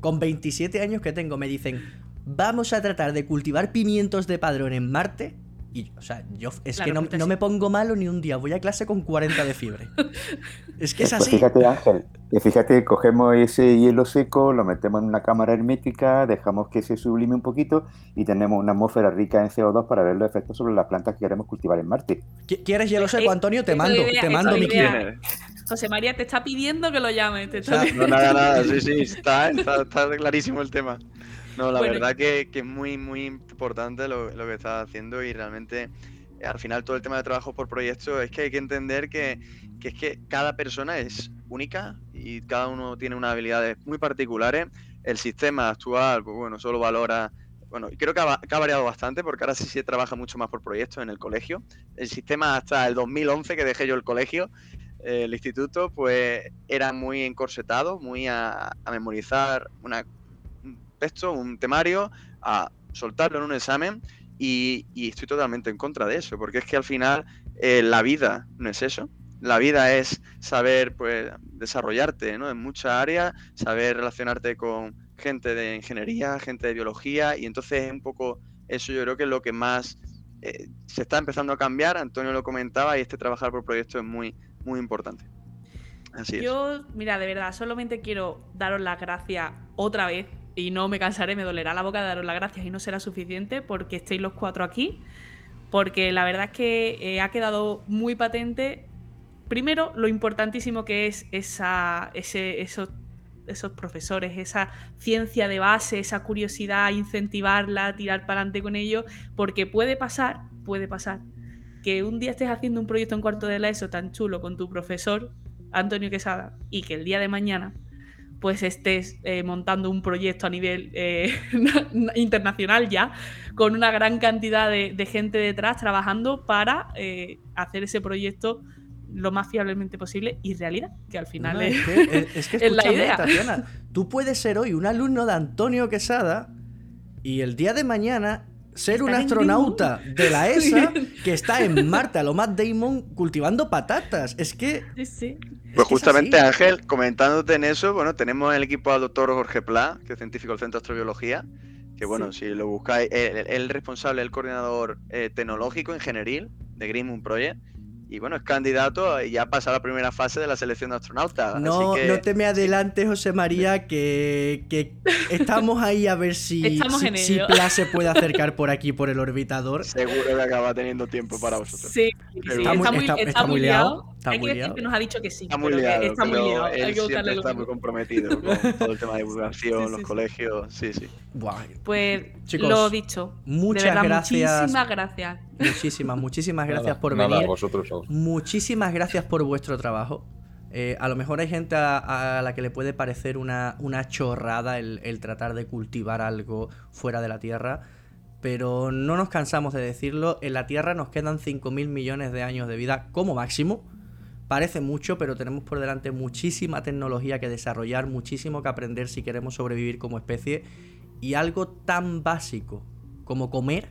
[SPEAKER 1] con 27 años que tengo, me dicen, vamos a tratar de cultivar pimientos de padrón en Marte. Y, o sea, yo es que no, me pongo malo ni un día, voy a clase con 40 de fiebre. es que es pues
[SPEAKER 3] así. fíjate, Ángel, fíjate, cogemos ese hielo seco, lo metemos en una cámara hermética, dejamos que se sublime un poquito y tenemos una atmósfera rica en CO2 para ver los efectos sobre las plantas que queremos cultivar en Marte.
[SPEAKER 1] ¿Quieres hielo seco, Antonio? Te mando, te mando mi kilo.
[SPEAKER 2] José María te está pidiendo que lo llame.
[SPEAKER 4] no, nada, nada, sí, sí, está, está, clarísimo el tema. No, la verdad que, que, es muy, muy importante lo, lo, que estás haciendo y realmente eh, al final todo el tema de trabajo por proyecto es que hay que entender que, que, es que cada persona es única y cada uno tiene unas habilidades muy particulares. El sistema actual, pues bueno, solo valora bueno, creo que ha, que ha, variado bastante porque ahora sí se trabaja mucho más por proyectos en el colegio. El sistema hasta el 2011 que dejé yo el colegio el instituto, pues era muy encorsetado, muy a, memorizar una, un texto, un temario, a soltarlo en un examen y, estoy totalmente en contra de eso, porque es que al final eh, la vida no es eso. La vida es saber pues desarrollarte ¿no? en muchas áreas, saber relacionarte con gente de ingeniería, gente de biología, y entonces un poco eso yo creo que es lo que más eh, se está empezando a cambiar. Antonio lo comentaba y este trabajar por proyectos es muy, muy importante. Así
[SPEAKER 2] Yo, mira, de verdad, solamente quiero daros las gracias otra vez y no me cansaré, me dolerá la boca de daros las gracias y no será suficiente porque estéis los cuatro aquí, porque la verdad es que eh, ha quedado muy patente, primero, lo importantísimo que es esa, ese, esos, esos profesores, esa ciencia de base, esa curiosidad, incentivarla, tirar para adelante con ello, porque puede pasar, puede pasar que un día estés haciendo un proyecto en cuarto de la ESO tan chulo con tu profesor, Antonio Quesada, y que el día de mañana pues estés eh, montando un proyecto a nivel eh, internacional ya, con una gran cantidad de, gente detrás trabajando para eh, hacer ese proyecto lo más fiablemente posible y realidad, que al final es, que, la idea.
[SPEAKER 1] tú puedes ser hoy un alumno de Antonio Quesada y el día de mañana ser un astronauta de la ESA que está en Marte a lo Matt Damon cultivando patatas. Es que.
[SPEAKER 4] Pues justamente, Ángel, comentándote en eso, bueno, tenemos el equipo al doctor Jorge Pla, que es científico del Centro de Astrobiología, que bueno, si lo buscáis, el, responsable, el coordinador eh, tecnológico, ingenieril de Green Moon Project y bueno, es candidato y ya ha pasado la primera fase de la selección de astronautas.
[SPEAKER 1] No, no te me adelantes, José María, que, estamos ahí a ver si, si, Pla se puede acercar por aquí, por el orbitador.
[SPEAKER 4] Seguro que acaba teniendo tiempo para vosotros.
[SPEAKER 2] Sí, está, muy, está, muy liado. Hay que decir que nos ha dicho que sí.
[SPEAKER 4] Está muy liado. Está muy liado. Él siempre está muy comprometido con todo el tema de divulgación, los colegios. Sí, sí.
[SPEAKER 2] Pues Chicos, lo dicho.
[SPEAKER 1] Muchas gracias.
[SPEAKER 2] Muchísimas gracias.
[SPEAKER 1] Muchísimas, muchísimas gracias por venir. Muchísimas gracias por vuestro trabajo. Eh, a lo mejor hay gente a, la que le puede parecer una, una chorrada el, tratar de cultivar algo fuera de la Tierra, pero no nos cansamos de decirlo. En la Tierra nos quedan 5.000 millones de años de vida como máximo. Parece mucho, pero tenemos por delante muchísima tecnología que desarrollar, muchísimo que aprender si queremos sobrevivir como especie. Y algo tan básico como comer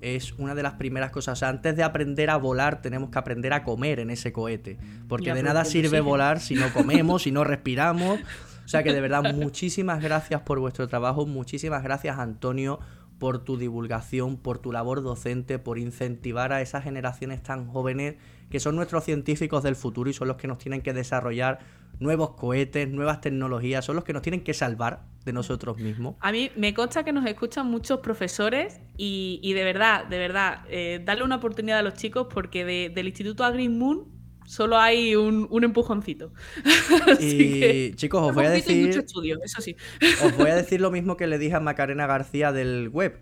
[SPEAKER 1] es una de las primeras cosas. O sea, antes de aprender a volar, tenemos que aprender a comer en ese cohete. Porque de nada sirve volar si no comemos, si no respiramos. O sea que de verdad, muchísimas gracias por vuestro trabajo. Muchísimas gracias, Antonio, por tu divulgación, por tu labor docente, por incentivar a esas generaciones tan jóvenes que son nuestros científicos del futuro y son los que nos tienen que desarrollar nuevos cohetes, nuevas tecnologías, son los que nos tienen que salvar de nosotros mismos.
[SPEAKER 2] A mí me consta que nos escuchan muchos profesores y, de verdad, de verdad, eh, darle una oportunidad a los chicos porque del Instituto Agri Moon solo hay un, empujoncito.
[SPEAKER 1] y chicos, os voy a decir. eso sí. os voy a decir lo mismo que le dije a Macarena García del web.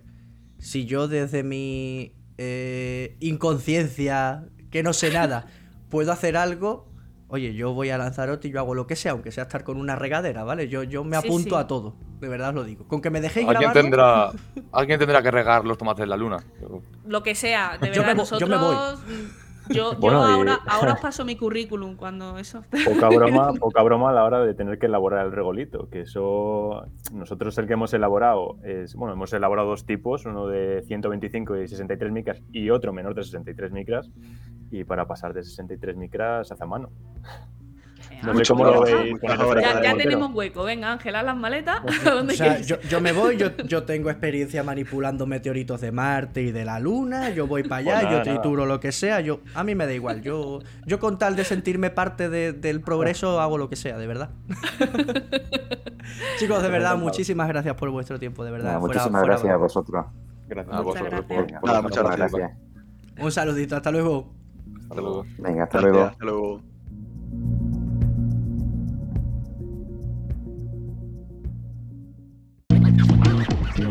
[SPEAKER 1] Si yo desde mi eh, inconsciencia, que no sé nada, puedo hacer algo, oye, yo voy a Lanzarote y yo hago lo que sea, aunque sea estar con una regadera, ¿vale? Yo, yo me apunto a todo, de verdad os lo digo. Con que me dejéis
[SPEAKER 6] ¿Alguien Tendrá, alguien tendrá que regar los tomates en la luna.
[SPEAKER 2] Lo que sea, de verdad, nosotros... Yo me voy. Yo, ahora, ahora os paso mi currículum cuando eso.
[SPEAKER 5] Poca broma, poca broma a la hora de tener que elaborar el regolito, que eso nosotros el que hemos elaborado es, bueno, hemos elaborado dos tipos, uno de 125 y 63 micras y otro menor de 63 micras, y para pasar de 63 micras hace a mano.
[SPEAKER 2] No sé cómo lo veis. Ya, tenemos hueco. Venga, Ángela, las maletas.
[SPEAKER 1] o sea, yo, me voy, yo, tengo experiencia manipulando meteoritos de Marte y de la Luna. Yo voy para allá, pues yo trituro lo que sea. Yo, a mí me da igual. Yo, yo con tal de sentirme parte del progreso hago lo que sea, de verdad. Chicos, de verdad, muchísimas gracias por vuestro tiempo, de verdad.
[SPEAKER 3] muchísimas gracias a vosotros.
[SPEAKER 6] Gracias a vosotros.
[SPEAKER 3] muchas gracias.
[SPEAKER 1] Un saludito, hasta luego.
[SPEAKER 6] Hasta luego.
[SPEAKER 3] Venga, hasta luego.
[SPEAKER 4] Hasta luego.
[SPEAKER 1] Buah,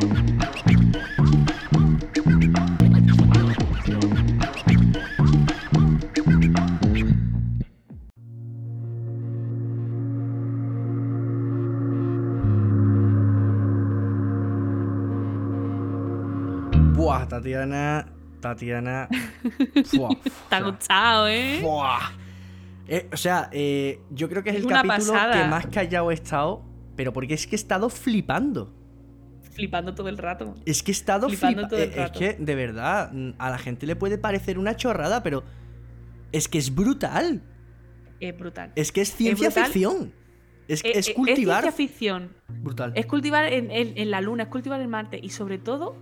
[SPEAKER 1] Tatiana. Tatiana.
[SPEAKER 2] Está gustado, ¿eh?
[SPEAKER 1] ¿eh? O sea, eh, yo creo que es, el capítulo que más callado he estado, pero porque es que he estado flipando.
[SPEAKER 2] Flipando todo el rato.
[SPEAKER 1] Es que he estado flipando todo el rato. Es que, de verdad, a la gente le puede parecer una chorrada, pero es que es brutal.
[SPEAKER 2] Es brutal.
[SPEAKER 1] Es que es ciencia ficción. Es, eh, es, cultivar.
[SPEAKER 2] Es ciencia ficción.
[SPEAKER 1] Brutal.
[SPEAKER 2] Es cultivar en, la luna, es cultivar en Marte y sobre todo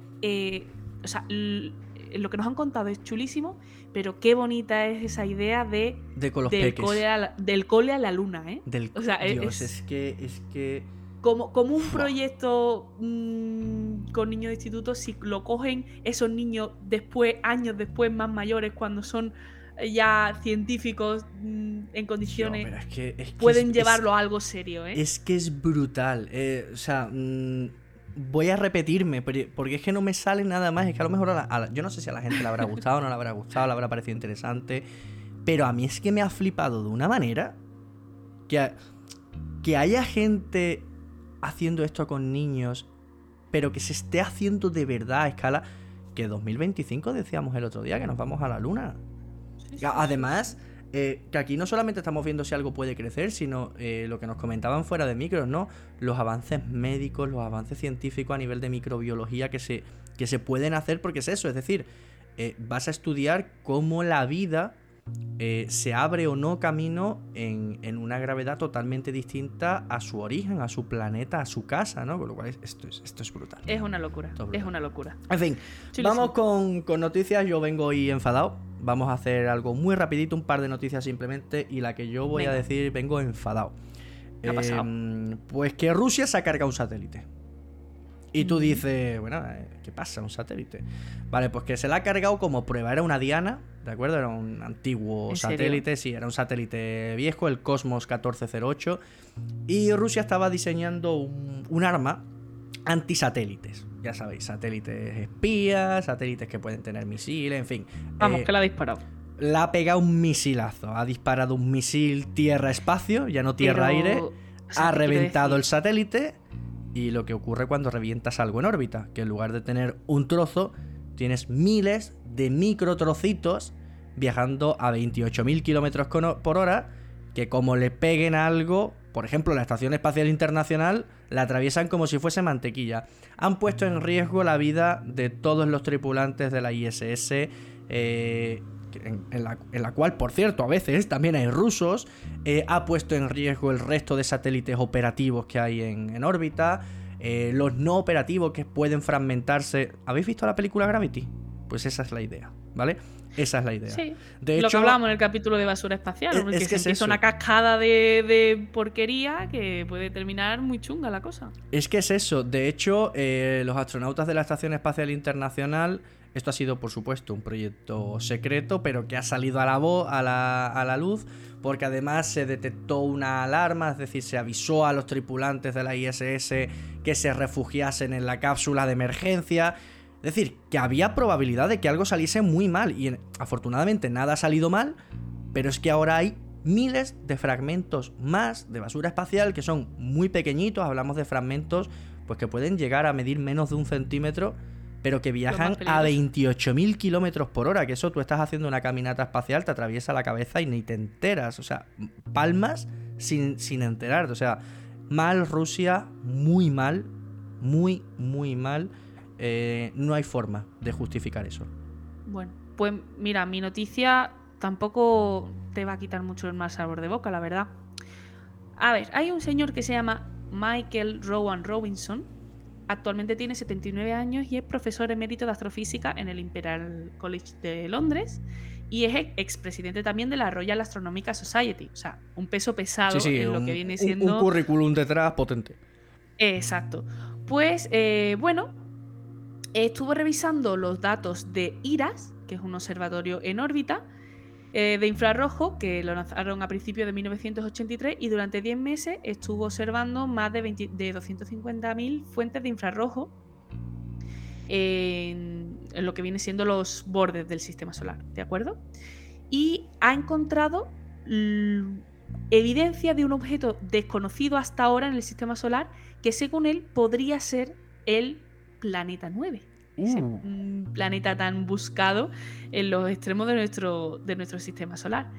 [SPEAKER 2] o sea, lo que nos han contado es chulísimo, pero qué bonita es esa idea de,
[SPEAKER 1] del,
[SPEAKER 2] cole a la, del cole a la luna, ¿eh?
[SPEAKER 1] Del, o sea, Dios, es, que es que
[SPEAKER 2] como, como un proyecto mm, con niños de instituto, si lo cogen esos niños después, años después, más mayores, cuando son ya científicos mm, en condiciones, pueden llevarlo a algo serio, ¿eh?
[SPEAKER 1] Es que es brutal. Eh, o sea, mm, voy a repetirme, porque es que no me sale nada más. Es que a lo mejor, yo no sé si a la gente le habrá gustado, no le habrá gustado, le habrá parecido interesante. Pero a mí es que me ha flipado de una manera que, que haya gente haciendo esto con niños, pero que se esté haciendo de verdad a escala. Que 2025 decíamos el otro día que nos vamos a la luna. Además, eh, que aquí no solamente estamos viendo si algo puede crecer, sino eh, lo que nos comentaban fuera de micros, ¿no? Los avances médicos, los avances científicos a nivel de microbiología que se, que se pueden hacer, porque es eso, es decir, eh, vas a estudiar cómo la vida se abre o no camino en, una gravedad totalmente distinta a su origen, a su planeta, a su casa, ¿no? Con lo cual esto es, esto es brutal.
[SPEAKER 2] Es una locura, es, una locura.
[SPEAKER 1] En fin, vamos con, con noticias, yo vengo hoy enfadado vamos a hacer algo muy rapidito, un par de noticias simplemente, y la que yo voy a decir vengo enfadado.
[SPEAKER 2] ¿Qué ha pasado?
[SPEAKER 1] Em, pues que Rusia se ha cargado un satélite. Y tú dices, bueno, eh, ¿qué pasa? Un satélite. Vale, pues que se la ha cargado como prueba. Era una Diana, ¿de acuerdo? Era un antiguo satélite, sí, era un satélite viejo, el Cosmos 1408. Y Rusia estaba diseñando un, un arma antisatélites ya sabéis, satélites espías, satélites que pueden tener misiles, en fin.
[SPEAKER 2] Vamos, eh, que la ha disparado.
[SPEAKER 1] La ha pegado un misilazo. Ha disparado un misil tierra-espacio, ya no tierra-aire. Ha reventado el satélite. Y lo que ocurre cuando revientas algo en órbita, que en lugar de tener un trozo, tienes miles de micro trocitos viajando a 28.000 kilómetros por hora, que como le peguen algo, por ejemplo, la Estación Espacial Internacional la atraviesan como si fuese mantequilla. Han puesto en riesgo la vida de todos los tripulantes de la ISS, eh, en, la, cual, por cierto, a veces también hay rusos. Eh, ha puesto en riesgo el resto de satélites operativos que hay en, órbita. Eh, los no operativos que pueden fragmentarse. ¿Habéis visto la película Gravity? Pues esa es la idea, ¿vale? Esa es la idea.
[SPEAKER 2] Sí. De lo que hablábamos en el capítulo de basura espacial, porque es que es una cascada de, porquería que puede terminar muy chunga la cosa.
[SPEAKER 1] Es que es eso. De hecho, eh, los astronautas de la Estación Espacial Internacional, esto ha sido por supuesto un proyecto secreto, pero que ha salido a la, a la, a la luz, porque además se detectó una alarma, es decir, se avisó a los tripulantes de la ISS que se refugiasen en la cápsula de emergencia. Es decir, que había probabilidad de que algo saliese muy mal y afortunadamente nada ha salido mal, pero es que ahora hay miles de fragmentos más de basura espacial que son muy pequeñitos, hablamos de fragmentos pues que pueden llegar a medir menos de un centímetro, pero que viajan a 28.000 kilómetros por hora, que eso tú estás haciendo una caminata espacial, te atraviesa la cabeza y ni te enteras, o sea, palmas sin, sin enterarte, o sea, mal Rusia, muy mal, muy, muy mal. Eh, no hay forma de justificar eso.
[SPEAKER 2] Bueno, pues mira, mi noticia tampoco te va a quitar mucho el mal sabor de boca, la verdad. A ver, hay un señor que se llama Michael Rowan Robinson. Actualmente tiene 79 años y es profesor emérito de astrofísica en el Imperial College de Londres y es expresidente también de la Royal Astronomical Society. O sea, un peso pesado en lo que viene siendo.
[SPEAKER 1] Un, currículum detrás potente.
[SPEAKER 2] Exacto. Pues eh, bueno, estuvo revisando los datos de IRAS, que es un observatorio en órbita eh, de infrarrojo, que lo lanzaron a principios de 1983 y durante 10 meses estuvo observando más de, de 250.000 fuentes de infrarrojo en, lo que viene siendo los bordes del sistema solar, ¿de acuerdo? Y ha encontrado evidencia de un objeto desconocido hasta ahora en el sistema solar que según él podría ser el planeta 9. Ese uh. mm, planeta tan buscado en los extremos de nuestro, de nuestro sistema solar.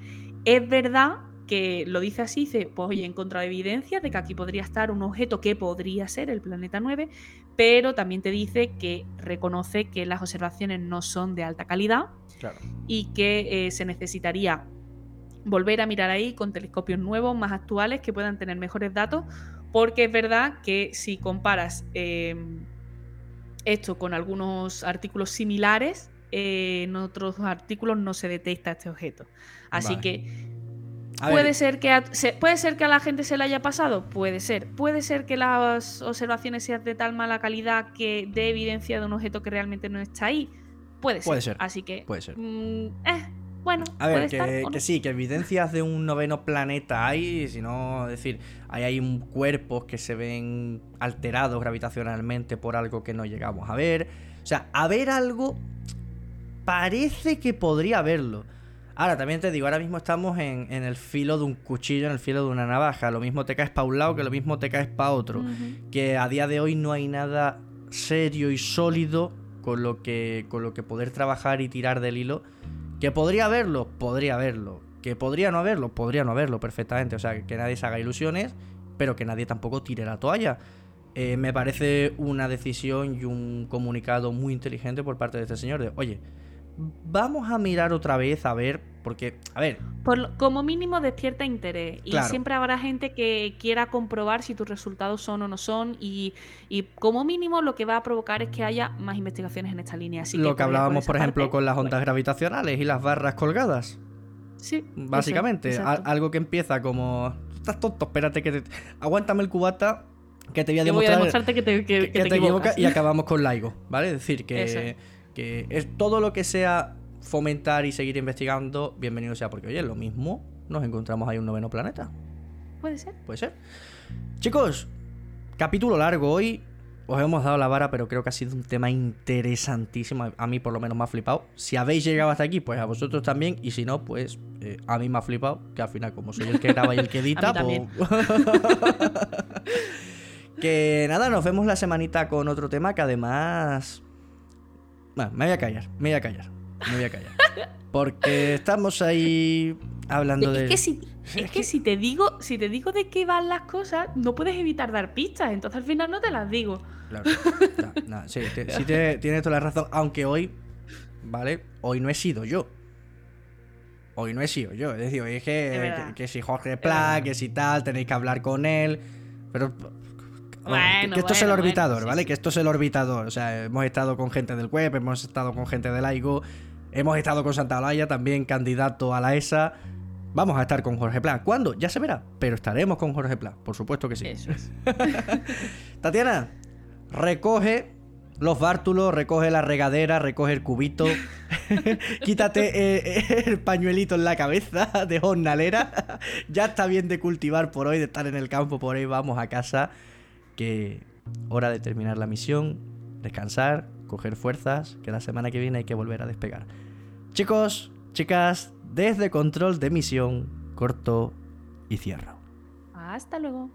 [SPEAKER 2] Es verdad que lo dice así, dice, pues oye, he encontrado evidencia de que aquí podría estar un objeto que podría ser el planeta 9, pero también te dice que reconoce que las observaciones no son de alta calidad y que eh, se necesitaría volver a mirar ahí con telescopios nuevos, más actuales, que puedan tener mejores datos, porque es verdad que si comparas em, esto con algunos artículos similares, eh, en otros artículos no se detecta este objeto. Así que puede ser que, a, puede ser que a la gente se le haya pasado, puede ser. Puede ser que las observaciones sean de tal mala calidad que dé evidencia de un objeto que realmente no está ahí. Puede ser. Puede ser. Así que.
[SPEAKER 1] Puede ser.
[SPEAKER 2] Mm, eh, bueno,
[SPEAKER 1] a ver, que, sí, que evidencias de un noveno planeta hay, si no, es decir, hay, hay un cuerpos que se ven alterados gravitacionalmente por algo que no llegamos a ver. O sea, a ver algo parece que podría haberlo. Ahora, también te digo, ahora mismo estamos en, el filo de un cuchillo, en el filo de una navaja. Lo mismo te caes para un lado que lo mismo te caes para otro. Que a día de hoy no hay nada serio y sólido con lo que, con lo que poder trabajar y tirar del hilo ¿Que podría haberlo? Podría haberlo. ¿Que podría no haberlo? Podría no haberlo perfectamente. O sea, que nadie se haga ilusiones, pero que nadie tampoco tire la toalla. Eh, me parece una decisión y un comunicado muy inteligente por parte de este señor de, oye, vamos a mirar otra vez a ver, porque, a ver.
[SPEAKER 2] como mínimo despierta interés. Y siempre habrá gente que quiera comprobar si tus resultados son o no son. Y, como mínimo lo que va a provocar es que haya más investigaciones en esta línea. Así
[SPEAKER 1] lo que, hablábamos, por, ejemplo, con las ondas gravitacionales y las barras colgadas.
[SPEAKER 2] Sí.
[SPEAKER 1] Básicamente, algo que empieza como. Estás tonto, espérate que te. Aguántame el cubata que te voy a demostrar.
[SPEAKER 2] demostrarte que te, que, te,
[SPEAKER 1] y acabamos con LIGO, ¿vale? Es decir, que que es todo lo que sea fomentar y seguir investigando, bienvenido sea, porque oye, lo mismo nos encontramos ahí un noveno planeta.
[SPEAKER 2] Puede ser.
[SPEAKER 1] Puede ser. Chicos, capítulo largo hoy. Os hemos dado la vara, pero creo que ha sido un tema interesantísimo. A mí por lo menos me ha flipado. Si habéis llegado hasta aquí, pues a vosotros también. Y si no, pues eh, a mí me ha flipado. Que al final, como soy el que graba y el que edita, pues... que nada, nos vemos la semanita con otro tema que además bueno, me voy a callar, me voy a callar. Me voy a callar. Porque estamos ahí hablando
[SPEAKER 2] es
[SPEAKER 1] de.
[SPEAKER 2] Que si, es que si te digo, si te digo de qué van las cosas, no puedes evitar dar pistas, entonces al final no te las digo.
[SPEAKER 1] Claro. sí, sí tienes toda la razón. Aunque hoy, ¿vale? Hoy no he sido yo. Hoy no he sido yo. Es decir, hoy es que, que, si Jorge Pla, que si tal, tenéis que hablar con él. Pero que esto es el orbitador, ¿vale? Que esto es el orbitador. O sea, hemos estado con gente del web, hemos estado con gente del AIGO, hemos estado con Santa Olaya, también candidato a la ESA. Vamos a estar con Jorge Pla. ¿Cuándo? Ya se verá. Pero estaremos con Jorge Pla, por supuesto que sí.
[SPEAKER 2] Eso es.
[SPEAKER 1] Tatiana, recoge los bártulos, recoge la regadera, recoge el cubito, quítate eh, el pañuelito en la cabeza de jornalera. ya está bien de cultivar por hoy, de estar en el campo por hoy. Vamos a casa que hora de terminar la misión, descansar, coger fuerzas, que la semana que viene hay que volver a despegar. Chicos, chicas, desde control de misión, corto y cierro.
[SPEAKER 2] Hasta luego.